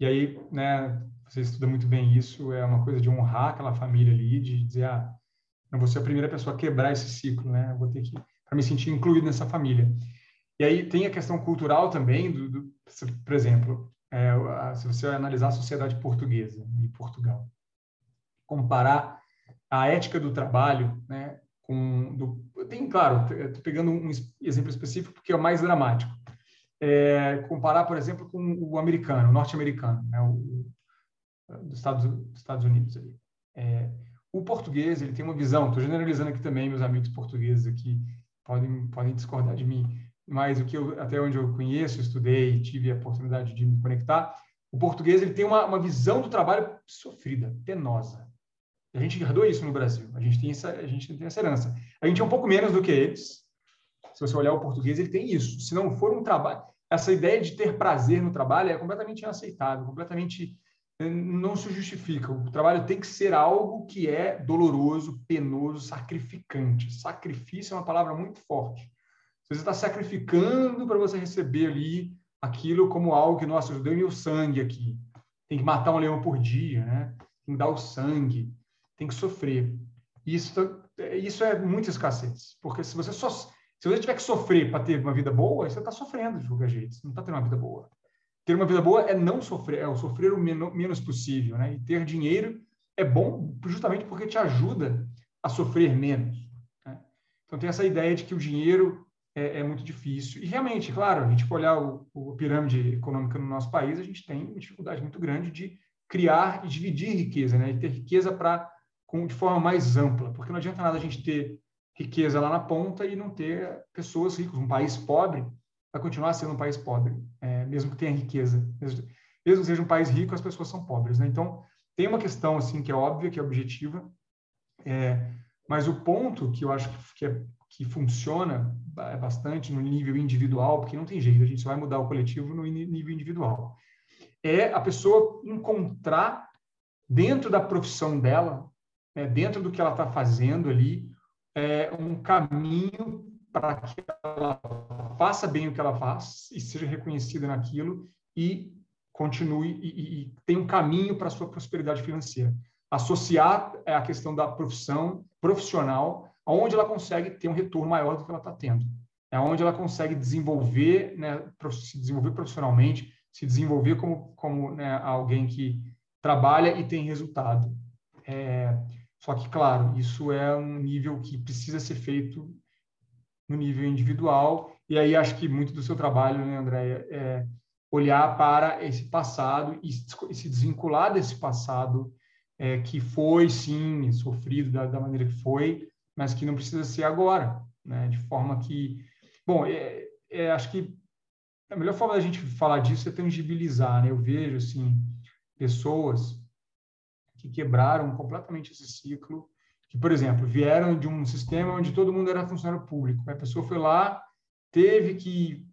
E aí, né, você estuda muito bem isso, é uma coisa de honrar aquela família ali, de dizer, ah, eu vou ser a primeira pessoa a quebrar esse ciclo, né? Vou ter que para me sentir incluído nessa família. E aí tem a questão cultural também, do, do por exemplo, é, se você analisar a sociedade portuguesa e Portugal, comparar a ética do trabalho, né, com do, tem claro, estou pegando um exemplo específico porque é o mais dramático. É, comparar, por exemplo, com o americano, o norte-americano, né, dos Estados, Estados Unidos ali. É, o português ele tem uma visão. Estou generalizando aqui também meus amigos portugueses aqui podem podem discordar de mim, mas o que eu, até onde eu conheço, estudei, tive a oportunidade de me conectar, o português ele tem uma, uma visão do trabalho sofrida, penosa. A gente herdou isso no Brasil. A gente tem essa, a gente tem essa herança. A gente é um pouco menos do que eles. Se você olhar o português, ele tem isso. Se não for um trabalho, essa ideia de ter prazer no trabalho é completamente inaceitável, completamente eh, não se justifica. O trabalho tem que ser algo que é doloroso, penoso, sacrificante. Sacrifício é uma palavra muito forte. Você está sacrificando para você receber ali aquilo como algo que, nossa, eu dei meu sangue aqui. Tem que matar um leão por dia, né? Tem que dar o sangue, tem que sofrer. Isso, isso é muita escassez, porque se você só se você tiver que sofrer para ter uma vida boa, você está sofrendo de qualquer jeito, você não está tendo uma vida boa. Ter uma vida boa é não sofrer, é sofrer o menos possível, né? E ter dinheiro é bom justamente porque te ajuda a sofrer menos. Né? Então tem essa ideia de que o dinheiro é, é, muito difícil. E realmente, claro, a gente for olhar o, o, pirâmide econômica no nosso país, a gente tem uma dificuldade muito grande de criar e dividir riqueza, né? E ter riqueza para de forma mais ampla, porque não adianta nada a gente ter riqueza lá na ponta e não ter pessoas ricas. Um país pobre vai continuar sendo um país pobre, é, mesmo que tenha riqueza. Mesmo, mesmo que seja um país rico, as pessoas são pobres, né? Então, tem uma questão assim que é óbvia, que é objetiva, é, mas o ponto que eu acho que, é, que funciona bastante no nível individual, porque não tem jeito, a gente só vai mudar o coletivo no nível individual, é a pessoa encontrar dentro da profissão dela, né, dentro do que ela está fazendo ali, é, um caminho para que ela faça bem o que ela faz e seja reconhecida naquilo e continue e, e, e tenha um caminho para a sua prosperidade financeira. Associar é, a questão da profissão profissional onde ela consegue ter um retorno maior do que ela está tendo. É onde ela consegue desenvolver, né, se desenvolver profissionalmente, se desenvolver como, como né, alguém que trabalha e tem resultado. É, só que, claro, isso é um nível que precisa ser feito no nível individual. E aí acho que muito do seu trabalho, né, Andréia, é olhar para esse passado e se desvincular desse passado é, que foi, sim, sofrido da, da maneira que foi, mas que não precisa ser agora, né? De forma que, bom, é, é, acho que a melhor forma da gente falar disso é tangibilizar, né? Eu vejo assim pessoas que quebraram completamente esse ciclo, que, por exemplo, vieram de um sistema onde todo mundo era funcionário público. A pessoa foi lá, teve que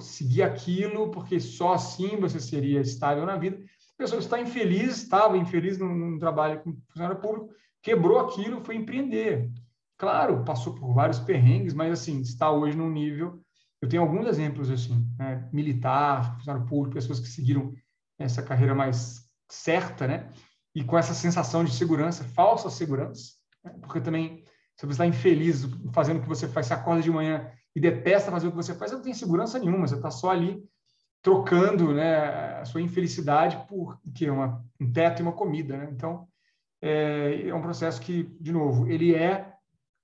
seguir aquilo, porque só assim você seria estável na vida. A pessoa está infeliz, estava infeliz no, no trabalho com funcionário público, quebrou aquilo, foi empreender. Claro, passou por vários perrengues, mas assim, está hoje num nível. Eu tenho alguns exemplos assim, né? militar, funcionário público, pessoas que seguiram essa carreira mais certa, né? E com essa sensação de segurança, falsa segurança, né? porque também se você está infeliz fazendo o que você faz, você acorda de manhã e detesta fazer o que você faz, você não tem segurança nenhuma, você está só ali trocando né, a sua infelicidade por que uma, um teto e uma comida. Né? Então, é, é, um processo que, de novo, ele é,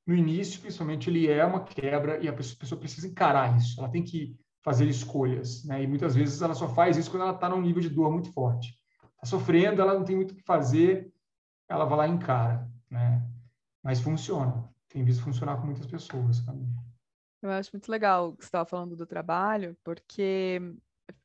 no início, principalmente, ele é uma quebra e a pessoa, precisa encarar isso, ela tem que fazer escolhas. Né? E muitas vezes ela só faz isso quando ela está num nível de dor muito forte. Está sofrendo, ela não tem muito o que fazer, ela vai lá e encara. Né? Mas funciona. Tem visto funcionar com muitas pessoas também. Eu acho muito legal que você estava falando do trabalho, porque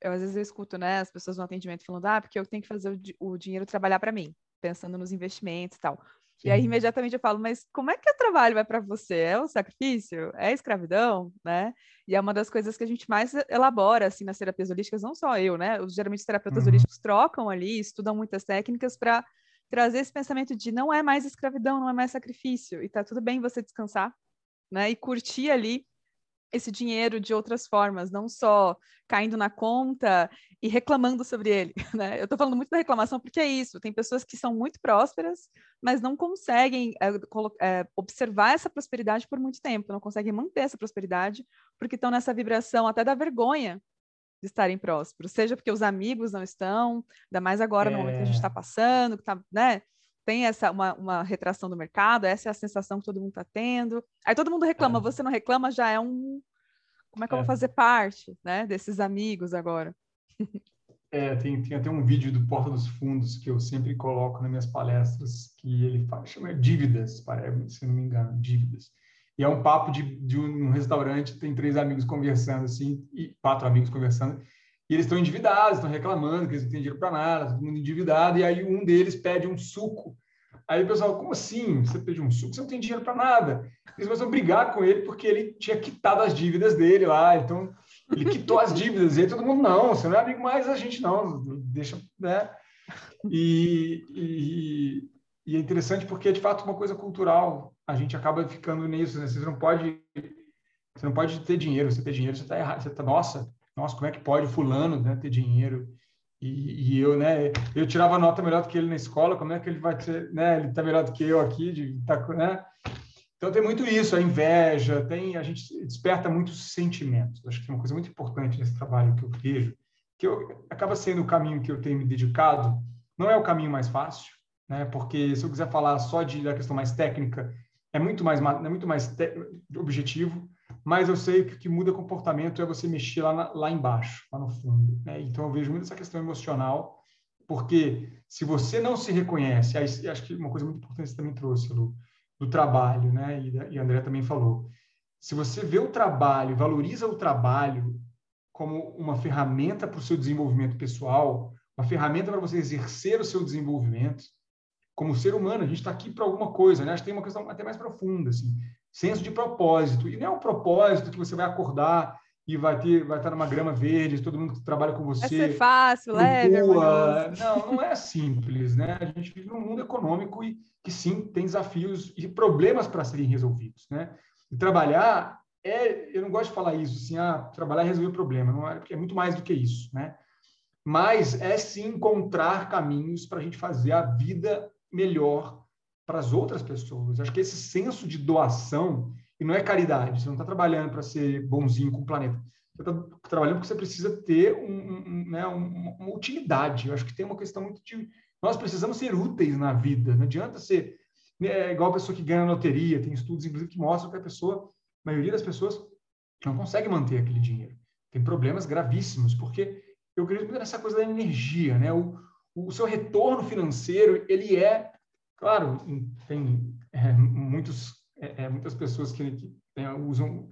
eu, às vezes eu escuto né, as pessoas no atendimento falando, ah, porque eu tenho que fazer o, o dinheiro trabalhar para mim, pensando nos investimentos e tal. Sim. E aí, imediatamente, eu falo, mas como é que o trabalho vai para você? É o sacrifício? É escravidão? Né? E é uma das coisas que a gente mais elabora, assim, nas terapias holísticas, não só eu, né? Os, geralmente, os terapeutas uhum. holísticos trocam ali, estudam muitas técnicas para trazer esse pensamento de não é mais escravidão, não é mais sacrifício, e tá tudo bem você descansar, né? E curtir ali esse dinheiro de outras formas, não só caindo na conta e reclamando sobre ele, né? Eu estou falando muito da reclamação porque é isso, tem pessoas que são muito prósperas, mas não conseguem é, é, observar essa prosperidade por muito tempo, não conseguem manter essa prosperidade, porque estão nessa vibração até da vergonha de estarem prósperos, seja porque os amigos não estão, ainda mais agora é... no momento que a gente está é. passando, que tá, né? Tem essa uma, uma retração do mercado, essa é a sensação que todo mundo está tendo. Aí todo mundo reclama, é. você não reclama, já é um. Como é que eu vou é. fazer parte né, desses amigos agora? É, tem, tem até um vídeo do Porta dos Fundos que eu sempre coloco nas minhas palestras, que ele fala, chama dívidas, se não me engano, dívidas. E é um papo de, de um restaurante, tem três amigos conversando, assim, e quatro amigos conversando, e eles estão endividados, estão reclamando que eles não têm dinheiro para nada, todo mundo endividado, e aí um deles pede um suco. Aí o pessoal, como assim? Você pede um suco? Você não tem dinheiro para nada. Eles começam a brigar com ele porque ele tinha quitado as dívidas dele lá, então ele quitou as dívidas, e aí todo mundo, não, você não é amigo mais a gente, não, deixa, né? E, e, e é interessante porque é de fato uma coisa cultural. A gente acaba ficando nisso. Né? Você não pode, você não pode ter dinheiro. Você ter dinheiro, você está errado. Você tá, nossa, nossa, como é que pode fulano né, ter dinheiro? E, e, eu, né? Eu tirava nota melhor do que ele na escola. Como é que ele vai ter, né? Ele está melhor do que eu aqui, de, tá, né? Então tem muito isso, a inveja, tem a gente desperta muitos sentimentos. Acho que é uma coisa muito importante nesse trabalho que eu vejo, que eu, acaba sendo o caminho que eu tenho me dedicado. Não é o caminho mais fácil, né? Porque se eu quiser falar só de da questão mais técnica, é muito mais é muito mais objetivo, mas eu sei que o que muda comportamento é você mexer lá, na, lá embaixo, lá no fundo. Né? Então eu vejo muito essa questão emocional, porque se você não se reconhece, aí, acho que uma coisa muito importante você também trouxe, Lu, do trabalho, né? E, e André também falou. Se você vê o trabalho, valoriza o trabalho como uma ferramenta para o seu desenvolvimento pessoal, uma ferramenta para você exercer o seu desenvolvimento, como ser humano, a gente está aqui para alguma coisa, né? Acho que tem uma questão até mais profunda, assim, senso de propósito. E não é um propósito que você vai acordar e vai ter, vai estar numa grama verde, todo mundo que trabalha com você. Vai ser fácil, leve, Não, não é simples, né? A gente vive num mundo econômico e que sim tem desafios e problemas para serem resolvidos, né? E trabalhar é, eu não gosto de falar isso, assim, ah, trabalhar é resolver problema, não é, é muito mais do que isso, né? Mas é sim encontrar caminhos para a gente fazer a vida melhor para as outras pessoas. Acho que esse senso de doação, e não é caridade, você não está trabalhando para ser bonzinho com o planeta, você está trabalhando porque você precisa ter um, um, né, uma, uma utilidade. Eu acho que tem uma questão muito de. Nós precisamos ser úteis na vida, não adianta ser né, igual a pessoa que ganha loteria. Tem estudos, inclusive, que mostram que a pessoa, a maioria das pessoas, não consegue manter aquele dinheiro. Tem problemas gravíssimos, porque eu acredito muito nessa coisa da energia, né? O, o seu retorno financeiro, ele é, claro, tem é, muitos, é, é muitas pessoas que, que né, usam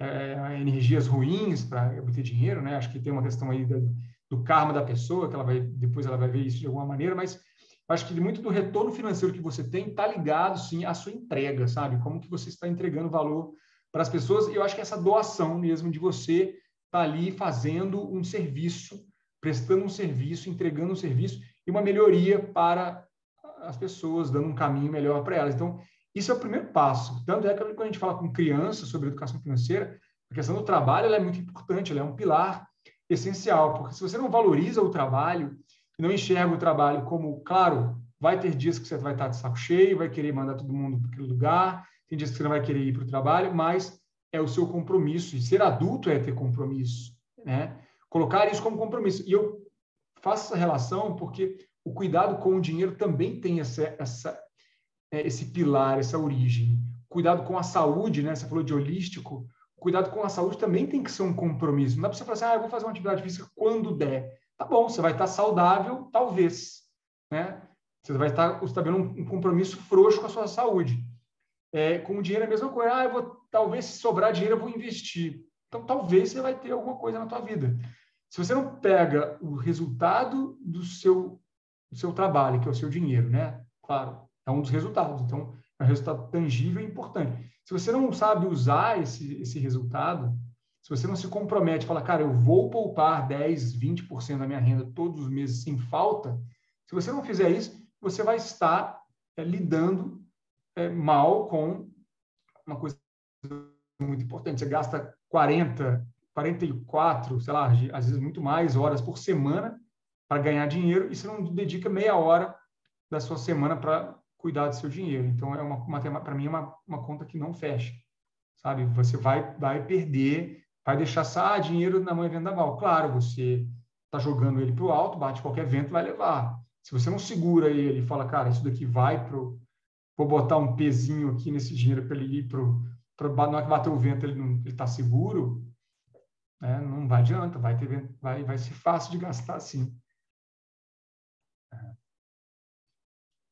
é, energias ruins para obter dinheiro, né? Acho que tem uma questão aí do, do karma da pessoa, que ela vai, depois ela vai ver isso de alguma maneira, mas acho que muito do retorno financeiro que você tem está ligado, sim, à sua entrega, sabe? Como que você está entregando valor para as pessoas. E eu acho que essa doação mesmo de você está ali fazendo um serviço, prestando um serviço, entregando um serviço e uma melhoria para as pessoas, dando um caminho melhor para elas. Então, isso é o primeiro passo. Tanto é que quando a gente fala com crianças sobre educação financeira, a questão do trabalho é muito importante, ela é um pilar essencial, porque se você não valoriza o trabalho não enxerga o trabalho como, claro, vai ter dias que você vai estar de saco cheio, vai querer mandar todo mundo para aquele lugar, tem dias que você não vai querer ir para o trabalho, mas é o seu compromisso. E ser adulto é ter compromisso, né? Colocar isso como compromisso. E eu faço essa relação porque o cuidado com o dinheiro também tem essa, essa, é, esse pilar, essa origem. Cuidado com a saúde, né? Você falou de holístico. Cuidado com a saúde também tem que ser um compromisso. Não dá para você falar assim, ah, eu vou fazer uma atividade física quando der. Tá bom, você vai estar saudável, talvez, né? Você vai estar estabelecendo um, um compromisso frouxo com a sua saúde. É, com o dinheiro é a mesma coisa. Ah, eu vou, talvez se sobrar dinheiro eu vou investir. Então, talvez você vai ter alguma coisa na tua vida. Se você não pega o resultado do seu, do seu trabalho, que é o seu dinheiro, né? Claro, é um dos resultados. Então, é um resultado tangível e importante. Se você não sabe usar esse, esse resultado, se você não se compromete, fala, cara, eu vou poupar 10, 20% da minha renda todos os meses sem falta, se você não fizer isso, você vai estar é, lidando é, mal com uma coisa muito importante. Você gasta 40, 44, sei lá, às vezes muito mais horas por semana para ganhar dinheiro e você não dedica meia hora da sua semana para cuidar do seu dinheiro. Então, é uma, para mim, é uma, uma conta que não fecha, sabe? Você vai, vai perder, vai deixar ah, dinheiro na mão venda mal. Claro, você está jogando ele para o alto, bate qualquer vento, vai levar. Se você não segura ele e fala, cara, isso daqui vai para Vou botar um pezinho aqui nesse dinheiro para ele ir para... Na hora que bater o vento, ele está seguro, né? não vai adianta, vai, ter, vai, vai ser fácil de gastar sim.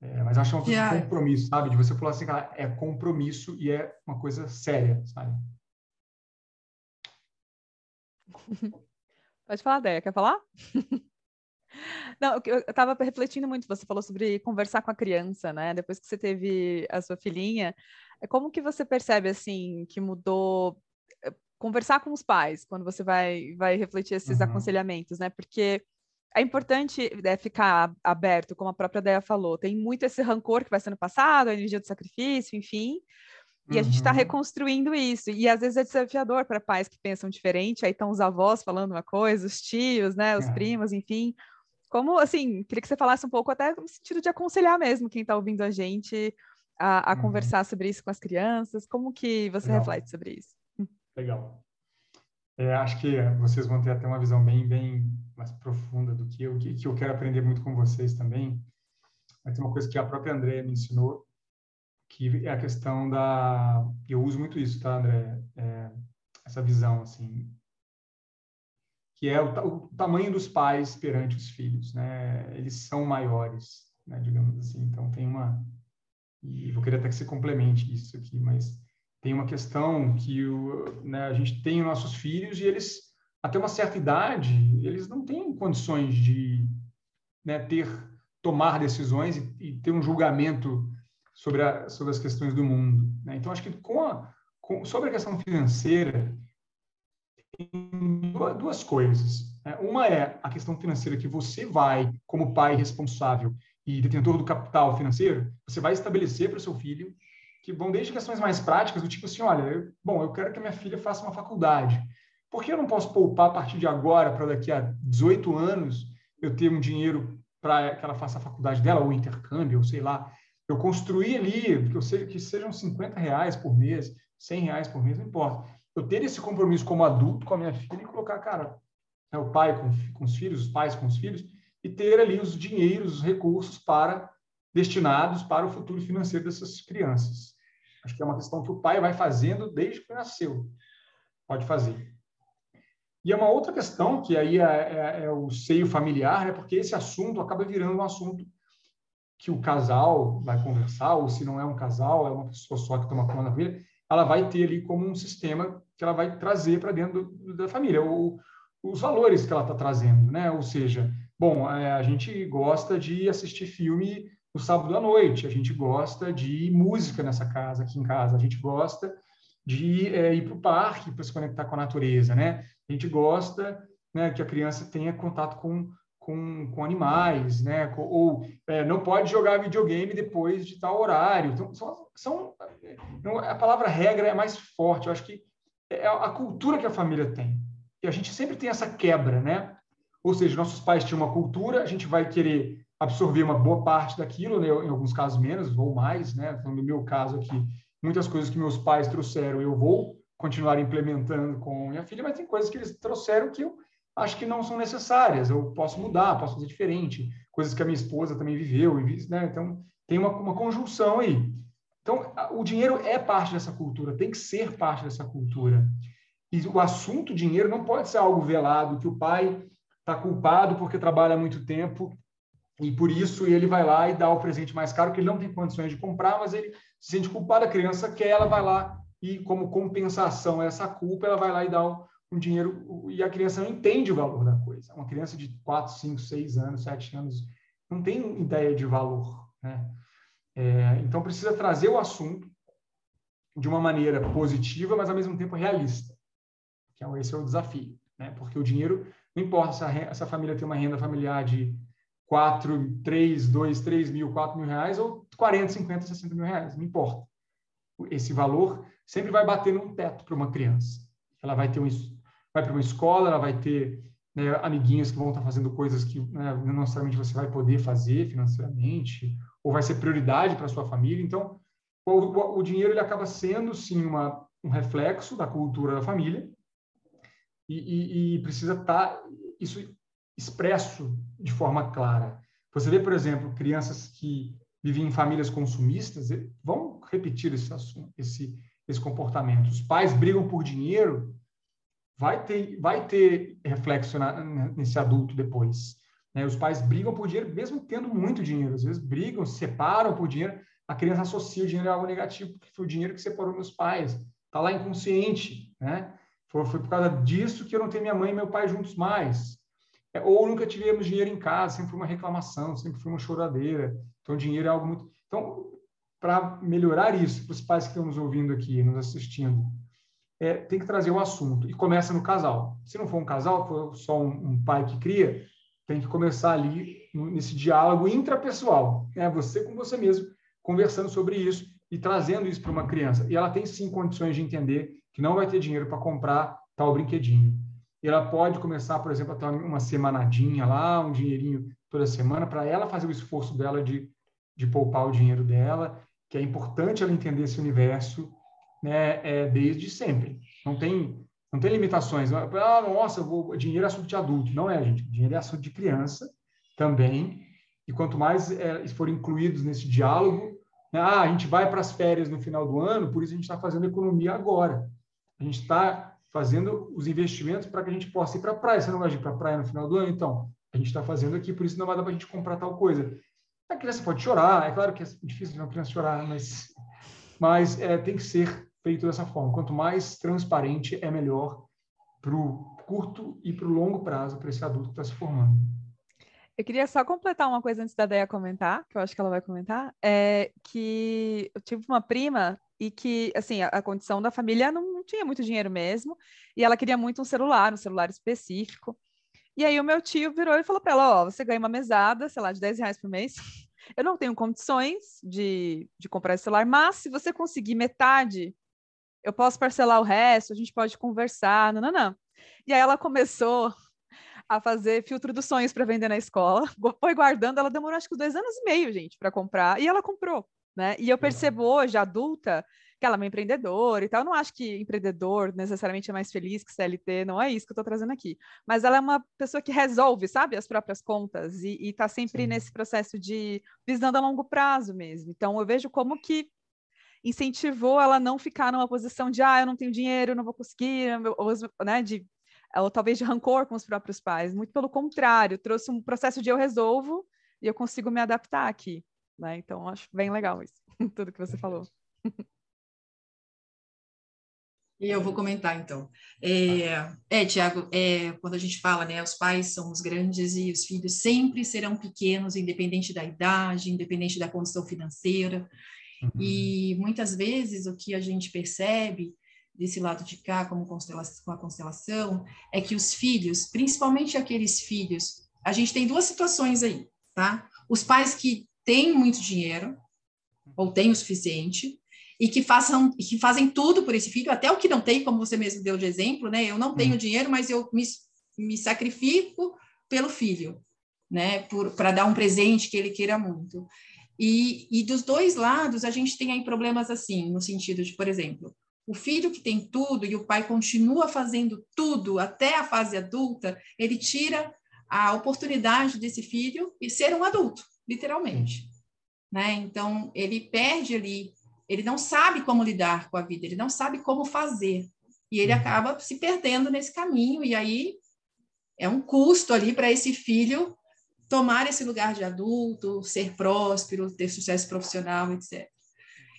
É, mas acho que é um compromisso, sabe? De você falar assim, cara, é compromisso e é uma coisa séria, sabe? Pode falar, Deia. Quer falar? Não, eu estava refletindo muito, você falou sobre conversar com a criança, né? Depois que você teve a sua filhinha, é como que você percebe, assim, que mudou eh, conversar com os pais, quando você vai, vai refletir esses uhum. aconselhamentos, né? Porque é importante né, ficar aberto, como a própria Deia falou. Tem muito esse rancor que vai sendo passado, a energia do sacrifício, enfim. E uhum. a gente está uhum. reconstruindo isso. E às vezes é desafiador para pais que pensam diferente. Aí estão os avós falando uma coisa, os tios, né, os é. primos, enfim. Como, assim, queria que você falasse um pouco até no sentido de aconselhar mesmo quem está ouvindo a gente a, a uhum. conversar sobre isso com as crianças. Como que você Legal. reflete sobre isso? Legal. É, acho que vocês vão ter até uma visão bem, bem mais profunda do que eu, que, que eu quero aprender muito com vocês também. Mas tem uma coisa que a própria André me ensinou, que é a questão da... Eu uso muito isso, tá, André? É, essa visão, assim, que é o, o, tamanho dos pais perante os filhos, né? Eles são maiores, né? digamos assim. Então tem uma e eu queria até que você complemente isso aqui, mas tem uma questão que o, né, a gente tem os nossos filhos e eles até uma certa idade eles não têm condições de né, ter tomar decisões e, e, ter um julgamento sobre, a, sobre as questões do mundo. Né? Então acho que com a, com, sobre a questão financeira duas coisas. Né? Uma é a questão financeira que você vai, como pai responsável e detentor do capital financeiro, você vai estabelecer para o seu filho que vão desde questões mais práticas, do tipo assim, olha, eu, bom, eu quero que a minha filha faça uma faculdade. Por que eu não posso poupar a partir de agora, para daqui a 18 anos, eu ter um dinheiro para que ela faça a faculdade dela, ou intercâmbio, ou sei lá. Eu construir ali, que, eu seja, que sejam 50 reais por mês, 100 reais por mês, não importa eu ter esse compromisso como adulto com a minha filha e colocar, cara, é o pai com, com os filhos, os pais com os filhos, e ter ali os dinheiros, os recursos para destinados para o futuro financeiro dessas crianças. Acho que é uma questão que o pai vai fazendo desde que nasceu. Pode fazer. E é uma outra questão, que aí é, é, é, o seio familiar, né? porque esse assunto acaba virando um assunto que o casal vai conversar, ou se não é um casal, é uma pessoa só que toma conta da vida, ela vai ter ali como um sistema que ela vai trazer para dentro do, da família, o, os valores que ela está trazendo, né? Ou seja, bom, é, a gente gosta de assistir filme no sábado à noite, a gente gosta de música nessa casa, aqui em casa, a gente gosta de é, ir para o parque para se conectar com a natureza, né? A gente gosta né, que a criança tenha contato com, com, com animais, né? ou é, não pode jogar videogame depois de tal horário. Então, são, são, a palavra regra é mais forte. Eu acho que é a cultura que a família tem. E a gente sempre tem essa quebra, né? Ou seja, nossos pais tinham uma cultura, a gente vai querer absorver uma boa parte daquilo, né? em alguns casos menos ou mais, né? Então, no meu caso aqui, muitas coisas que meus pais trouxeram eu vou continuar implementando com minha filha, mas tem coisas que eles trouxeram que eu acho que não são necessárias. Eu posso mudar, posso fazer diferente. Coisas que a minha esposa também viveu, né? Então, tem uma, uma conjunção aí. Então, o dinheiro é parte dessa cultura, tem que ser parte dessa cultura. E o assunto dinheiro não pode ser algo velado, que o pai está culpado porque trabalha muito tempo e por isso ele vai lá e dá o presente mais caro que ele não tem condições de comprar, mas ele se sente culpado, a criança quer, ela vai lá e como compensação a essa culpa, ela vai lá e dá um, um dinheiro e a criança não entende o valor da coisa. Uma criança de 4, 5, 6 anos, 7 anos não tem ideia de valor, né? É, então precisa trazer o assunto de uma maneira positiva, mas ao mesmo tempo realista, que é esse é o desafio, né? Porque o dinheiro não importa se a, essa família tem uma renda familiar de 4, 3, 2, 3 mil, 4 mil reais ou 40, 50, 60 mil reais, não importa. Esse valor sempre vai bater num teto para uma criança. Ela vai ter um, vai para uma escola, ela vai ter né, amiguinhos que vão estar fazendo coisas que né, não necessariamente você vai poder fazer financeiramente, ou vai ser prioridade para sua família. Então, o, o, o, dinheiro ele acaba sendo sim uma, um reflexo da cultura da família e, e, e precisa estar tá isso expresso de forma clara. Você vê, por exemplo, crianças que vivem em famílias consumistas vão repetir esse assunto, esse esse comportamento. Os pais brigam por dinheiro, vai ter vai ter reflexo na, nesse adulto depois. Né? Os pais brigam por dinheiro, mesmo tendo muito dinheiro. Às vezes brigam, se separam por dinheiro. A criança associa o dinheiro a algo negativo, porque foi o dinheiro que separou meus pais. Está lá inconsciente, né? Foi, foi por causa disso que eu não tenho minha mãe e meu pai juntos mais. É, ou nunca tivemos dinheiro em casa, sempre foi uma reclamação, sempre foi uma choradeira. Então, dinheiro é algo muito. Então, para melhorar isso, para os pais que estão nos ouvindo aqui, nos assistindo, é, tem que trazer o assunto. E começa no casal. Se não for um casal, for só um, um pai que cria, tem que começar ali nesse diálogo intrapessoal. É você com você mesmo, conversando sobre isso e trazendo isso para uma criança. E ela tem sim condições de entender que não vai ter dinheiro para comprar tal brinquedinho. E ela pode começar, por exemplo, a ter uma semanadinha lá, um dinheirinho toda semana, para ela fazer o esforço dela de, de poupar o dinheiro dela, que é importante ela entender esse universo né, é, desde sempre. Não tem, não tem limitações. Ah, nossa, vou, dinheiro é assunto de adulto. Não é, gente. Dinheiro é assunto de criança também. E quanto mais é, forem incluídos nesse diálogo, né, ah, a gente vai para as férias no final do ano, por isso a gente está fazendo economia agora. A gente está fazendo os investimentos para que a gente possa ir para a praia. Você não vai ir para a praia no final do ano? Então, a gente está fazendo aqui, por isso não vai dar para a gente comprar tal coisa. A criança pode chorar, é claro que é difícil de uma criança chorar, mas, mas é, tem que ser feito dessa forma. Quanto mais transparente, é melhor para o curto e para o longo prazo para esse adulto que está se formando. Eu queria só completar uma coisa antes da Deia comentar, que eu acho que ela vai comentar, é que eu tive uma prima e que, assim, a, a condição da família não, não, tinha muito dinheiro mesmo, e ela queria muito um celular, um celular específico. E aí o meu tio virou e falou para ela, ó, oh, você ganha uma mesada, sei lá, de 10 reais por mês. Eu não tenho condições de, de comprar esse celular, mas se você conseguir metade, eu posso parcelar o resto, a gente pode conversar, não, não, não. E aí ela começou a fazer filtro dos sonhos para vender na escola, foi guardando, ela demorou acho que dois anos e meio, gente, para comprar, e ela comprou, né? E eu percebo hoje, adulta, que ela é uma empreendedora e tal. Eu não acho que empreendedor necessariamente é mais feliz que CLT, não é isso que eu estou trazendo aqui. Mas ela é uma pessoa que resolve, sabe, as próprias contas e está sempre Sim. nesse processo de visando a longo prazo mesmo. Então eu vejo como que incentivou ela não ficar numa posição de ah, eu não tenho dinheiro, não vou conseguir, ou, né, de ou talvez de rancor com os próprios pais. Muito pelo contrário, trouxe um processo de eu resolvo e eu consigo me adaptar aqui. Né? Então, acho bem legal isso, tudo que você falou. E eu vou comentar, então. É, é Tiago, é, quando a gente fala, né, os pais são os grandes e os filhos sempre serão pequenos, independente da idade, independente da condição financeira. Uhum. E muitas vezes o que a gente percebe desse lado de cá, como constelação, com a constelação, é que os filhos, principalmente aqueles filhos, a gente tem duas situações aí, tá? Os pais que têm muito dinheiro, ou têm o suficiente, e que façam que fazem tudo por esse filho, até o que não tem, como você mesmo deu de exemplo, né? Eu não tenho hum. dinheiro, mas eu me, me sacrifico pelo filho, né? Para dar um presente que ele queira muito. E, e dos dois lados, a gente tem aí problemas assim, no sentido de, por exemplo, o filho que tem tudo e o pai continua fazendo tudo até a fase adulta, ele tira a oportunidade desse filho de ser um adulto, literalmente. Né? Então, ele perde ali, ele não sabe como lidar com a vida, ele não sabe como fazer. E ele uhum. acaba se perdendo nesse caminho, e aí é um custo ali para esse filho tomar esse lugar de adulto, ser próspero, ter sucesso profissional, etc.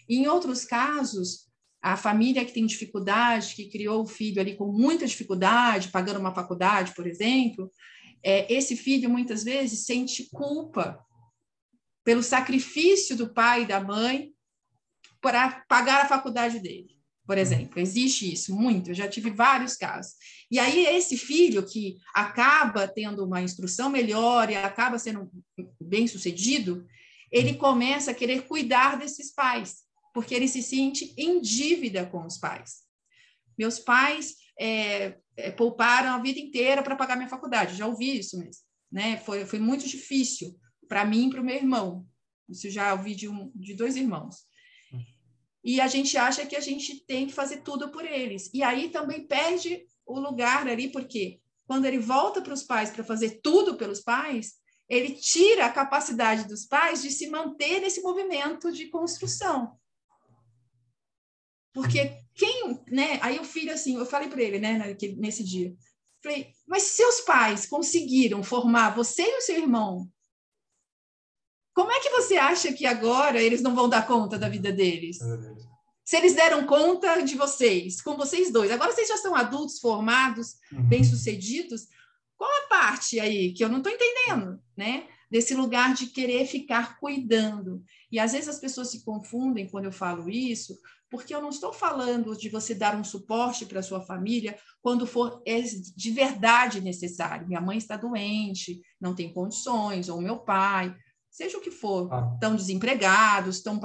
E em outros casos, a família que tem dificuldade, que criou o filho ali com muita dificuldade, pagando uma faculdade, por exemplo, é, esse filho muitas vezes sente culpa pelo sacrifício do pai e da mãe para pagar a faculdade dele por exemplo. Existe isso muito, eu já tive vários casos. E aí, esse filho que acaba tendo uma instrução melhor e acaba sendo bem sucedido, ele começa a querer cuidar desses pais, porque ele se sente em dívida com os pais. Meus pais é, é, pouparam a vida inteira para pagar minha faculdade, já ouvi isso mesmo. Né? Foi, foi muito difícil para mim e para o meu irmão. Isso já ouvi de, um, de dois irmãos e a gente acha que a gente tem que fazer tudo por eles. E aí também perde o lugar ali, porque quando ele volta para os pais para fazer tudo pelos pais, ele tira a capacidade dos pais de se manter nesse movimento de construção. Porque quem, né? Aí o filho assim, eu falei para ele, né, nesse dia, falei, mas seus pais conseguiram formar você e o seu irmão como é que você acha que agora eles não vão dar conta da vida deles? Se eles deram conta de vocês, com vocês dois, agora vocês já são adultos, formados, uhum. bem-sucedidos, qual a parte aí que eu não estou entendendo, né? Desse lugar de querer ficar cuidando. E às vezes as pessoas se confundem quando eu falo isso, porque eu não estou falando de você dar um suporte para sua família quando for de verdade necessário. Minha mãe está doente, não tem condições, ou meu pai seja o que for, ah. estão desempregados, estão,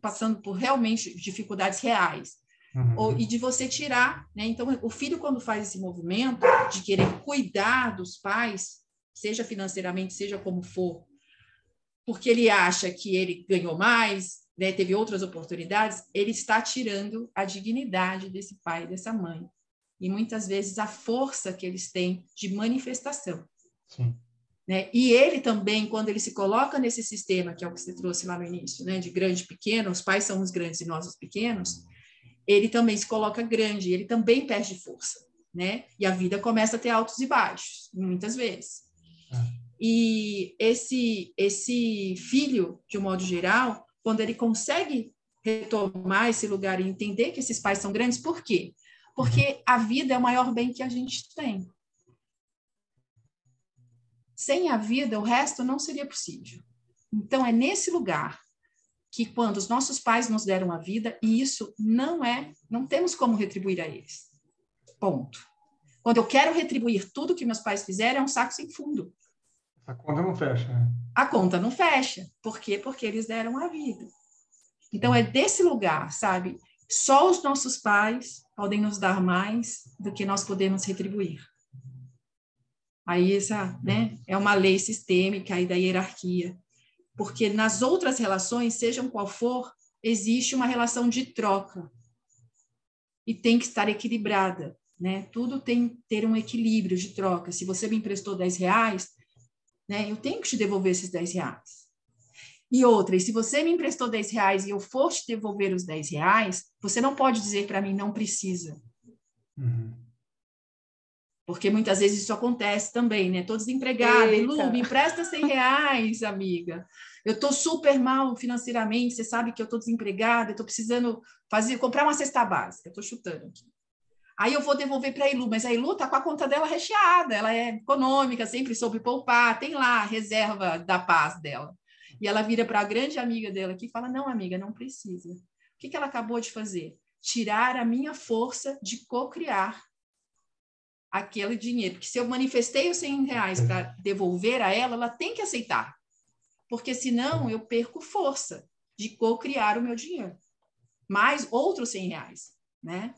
passando por realmente dificuldades reais. Uhum. Ou, e de você tirar, né? Então, o filho, quando faz esse movimento de querer cuidar dos pais, seja financeiramente, seja como for, porque ele acha que ele ganhou mais, né, teve outras oportunidades, ele está tirando a dignidade desse pai dessa mãe. E muitas vezes a força que eles têm de manifestação. Sim. Né? E ele também, quando ele se coloca nesse sistema, que é o que você trouxe lá no início, né? de grande e pequeno, os pais são os grandes e nós os pequenos, ele também se coloca grande, ele também perde força. Né? E a vida começa a ter altos e baixos, muitas vezes. E esse, esse filho, de um modo geral, quando ele consegue retomar esse lugar e entender que esses pais são grandes, por quê? Porque a vida é o maior bem que a gente tem. Sem a vida, o resto não seria possível. Então, é nesse lugar que, quando os nossos pais nos deram a vida, e isso não é, não temos como retribuir a eles. Ponto. Quando eu quero retribuir tudo que meus pais fizeram, é um saco sem fundo. A conta não fecha. Né? A conta não fecha. Por quê? Porque eles deram a vida. Então, é desse lugar, sabe? Só os nossos pais podem nos dar mais do que nós podemos retribuir. Aí essa, né, é uma lei sistêmica aí da hierarquia. Porque nas outras relações, sejam qual for, existe uma relação de troca. E tem que estar equilibrada, né? Tudo tem que ter um equilíbrio de troca. Se você me emprestou 10 reais, né, eu tenho que te devolver esses 10 reais. E outra, e se você me emprestou 10 reais e eu for te devolver os 10 reais, você não pode dizer para mim, não precisa. Uhum. Porque muitas vezes isso acontece também, né? Estou desempregada, Lu, me empresta 100 reais, amiga. Eu estou super mal financeiramente, você sabe que eu estou desempregada, estou precisando fazer, comprar uma cesta básica, estou chutando aqui. Aí eu vou devolver para a Ilu, mas a Ilu está com a conta dela recheada, ela é econômica, sempre soube poupar, tem lá a reserva da paz dela. E ela vira para a grande amiga dela aqui e fala: Não, amiga, não precisa. O que, que ela acabou de fazer? tirar a minha força de co-criar aquele dinheiro. Porque se eu manifestei os 100 reais para devolver a ela, ela tem que aceitar. Porque senão eu perco força de co-criar o meu dinheiro. Mais outros 100 reais, né?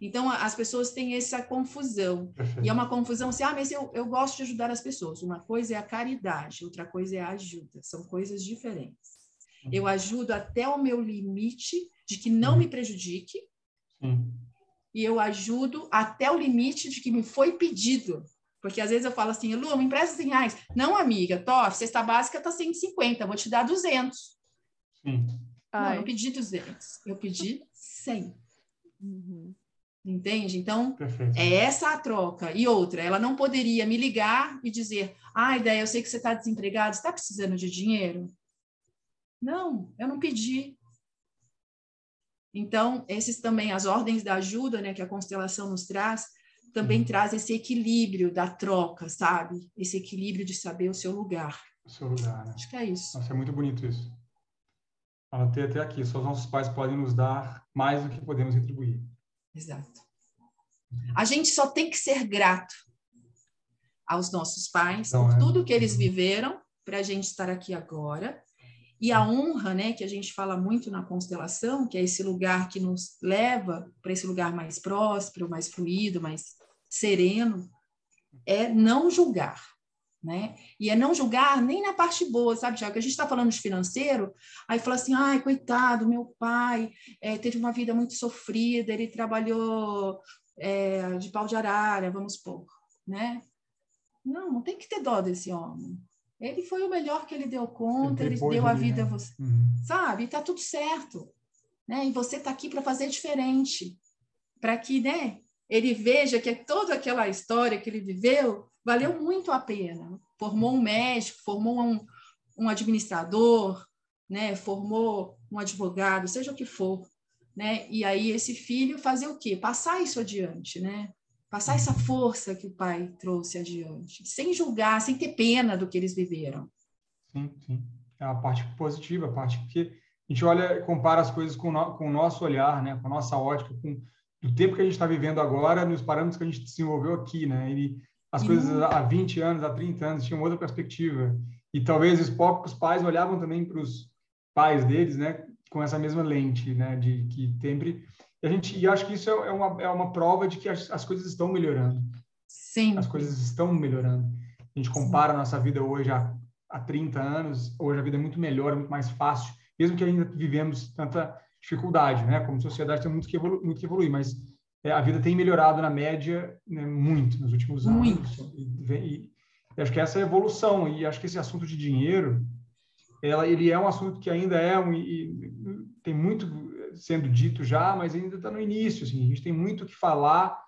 Então, as pessoas têm essa confusão. E é uma confusão assim, ah, mas eu, eu gosto de ajudar as pessoas. Uma coisa é a caridade, outra coisa é a ajuda. São coisas diferentes. Eu ajudo até o meu limite de que não me prejudique. Sim. E eu ajudo até o limite de que me foi pedido. Porque às vezes eu falo assim, Lu, me empresta 100 reais. Não, amiga, Tó, cesta básica tá 150, vou te dar 200. Sim. Não, eu não pedi 200, eu pedi 100. Uhum. Entende? Então, Perfeito. é essa a troca. E outra, ela não poderia me ligar e dizer: ah, ideia, eu sei que você está desempregado, está precisando de dinheiro? Não, eu não pedi. Então, esses também, as ordens da ajuda, né, que a constelação nos traz, também uhum. traz esse equilíbrio da troca, sabe? Esse equilíbrio de saber o seu lugar. O seu lugar, né? Acho que é isso. Nossa, é muito bonito isso. Anotei até aqui, só os nossos pais podem nos dar mais do que podemos retribuir. Exato. A gente só tem que ser grato aos nossos pais então, por é. tudo que eles viveram para a gente estar aqui agora e a honra, né, que a gente fala muito na constelação, que é esse lugar que nos leva para esse lugar mais próspero, mais fluido, mais sereno, é não julgar, né? E é não julgar nem na parte boa, sabe, Tiago? Que a gente está falando de financeiro, aí fala assim, ai, coitado, meu pai é, teve uma vida muito sofrida, ele trabalhou é, de pau de arara, vamos supor, né? Não, não tem que ter dó desse homem. Ele foi o melhor que ele deu conta, ele, ele deu a vida a você. Uhum. Sabe? Tá tudo certo. Né? E você tá aqui para fazer diferente. Para que, né, ele veja que toda aquela história que ele viveu valeu muito a pena. Formou um médico, formou um, um administrador, né? Formou um advogado, seja o que for, né? E aí esse filho fazer o quê? Passar isso adiante, né? Passar essa força que o pai trouxe adiante, sem julgar, sem ter pena do que eles viveram. Sim, sim. É a parte positiva, a parte que a gente olha, compara as coisas com, no, com o nosso olhar, né? com a nossa ótica, com o tempo que a gente está vivendo agora, nos parâmetros que a gente desenvolveu aqui. Né? E as sim. coisas há 20 anos, há 30 anos tinham outra perspectiva. E talvez os poucos pais olhavam também para os pais deles né? com essa mesma lente, né? de que sempre e, a gente, e acho que isso é, é uma, é uma prova de que as, as coisas estão melhorando. Sim. As coisas estão melhorando. A gente compara Sim. a nossa vida hoje há, há 30 anos, hoje a vida é muito melhor, é muito mais fácil, mesmo que ainda vivemos tanta dificuldade, né? Como sociedade tem muito que, evolu muito que evoluir, mas é, a vida tem melhorado na média né, muito nos últimos anos. Muito. E, e, e, acho que essa é a evolução, e acho que esse assunto de dinheiro, ela, ele é um assunto que ainda é um, e, tem muito sendo dito já, mas ainda está no início. Assim, a gente tem muito o que falar,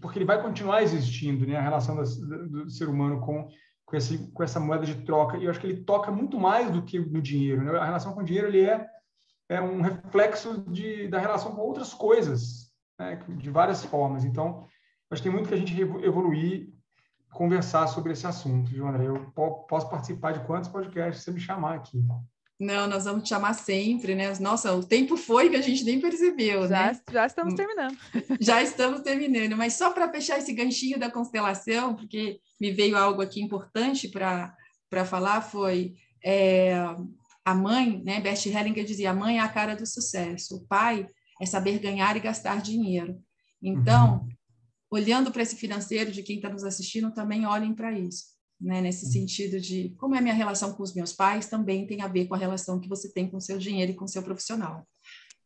porque ele vai continuar existindo, né? a relação do, ser humano com, com, esse, com essa moeda de troca. E eu acho que ele toca muito mais do que no dinheiro. Né? A relação com o dinheiro ele é, é um reflexo de, da relação com outras coisas, né? de várias formas. Então, acho que tem muito que a gente evoluir, conversar sobre esse assunto, viu, André? Eu posso participar de quantos podcasts você me chamar aqui. Não, nós vamos te chamar sempre, né? Nossa, o tempo foi que a gente nem percebeu, já, né? Já estamos hum. terminando. Já estamos terminando, mas só para fechar esse ganchinho da constelação, porque me veio algo aqui importante para falar, foi é, a mãe, né? Bert Hellinger dizia, a mãe é a cara do sucesso, o pai é saber ganhar e gastar dinheiro. Então, uhum. olhando para esse financeiro de quem está nos assistindo, também olhem para isso né, nesse sentido de como é a minha relação com os meus pais também tem a ver com a relação que você tem com o seu dinheiro e com o seu profissional.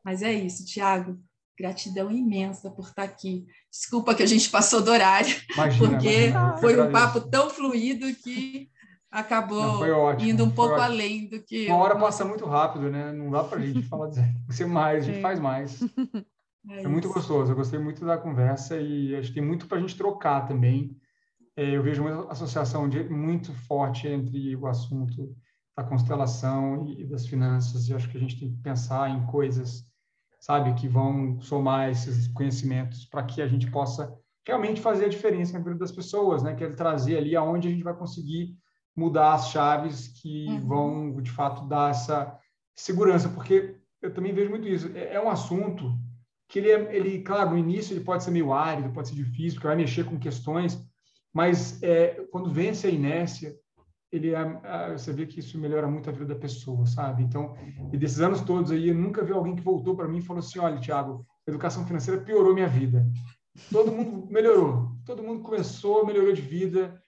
Mas é isso, Tiago. Gratidão imensa por estar aqui. Desculpa que a gente passou do horário, imagina, porque imagina. foi um papo tão fluido que acabou Não, indo um pouco além do que. Uma hora passa muito rápido, né? Não dá para a gente falar dizer mais, a gente Sim. faz mais. É, é muito gostoso. Eu gostei muito da conversa e acho que tem muito para a gente trocar também é, eu vejo uma associação de, muito forte entre o assunto da constelação e, e das finanças, e acho que a gente tem que pensar em coisas, sabe, que vão somar esses conhecimentos para que a gente possa realmente fazer a diferença na vida das pessoas, né? Que é trazer ali aonde a gente vai conseguir mudar as chaves que uhum. vão, de fato, dar essa segurança, porque eu também vejo muito isso. É, é um assunto que ele, é, ele, claro, no início ele pode ser meio árido, pode ser difícil, porque vai mexer com questões, mas é, quando vence a inércia, ele é, você vê que isso melhora muito a vida da pessoa, sabe? Então, e desses anos todos aí, eu nunca vi alguém que voltou para mim e falou assim: olha, Tiago, educação financeira piorou minha vida. Todo mundo melhorou, todo mundo começou, melhorou de vida,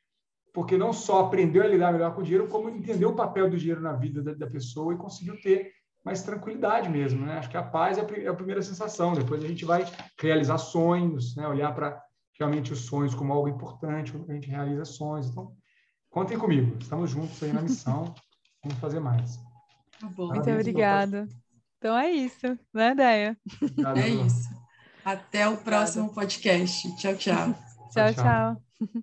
porque não só aprendeu a lidar melhor com o dinheiro, como entendeu o papel do dinheiro na vida da, da pessoa e conseguiu ter mais tranquilidade mesmo, né? Acho que a paz é a, é a primeira sensação. Depois a gente vai realizar sonhos, né? Olhar para realmente os sonhos como algo importante, quando a gente realiza sonhos. Então, contem comigo. Estamos juntos aí na missão. Vamos fazer mais. Tá bom. Muito obrigada. Então é isso, né, Deia? É isso. Até o próximo podcast. Tchau, tchau. tchau, tchau. tchau.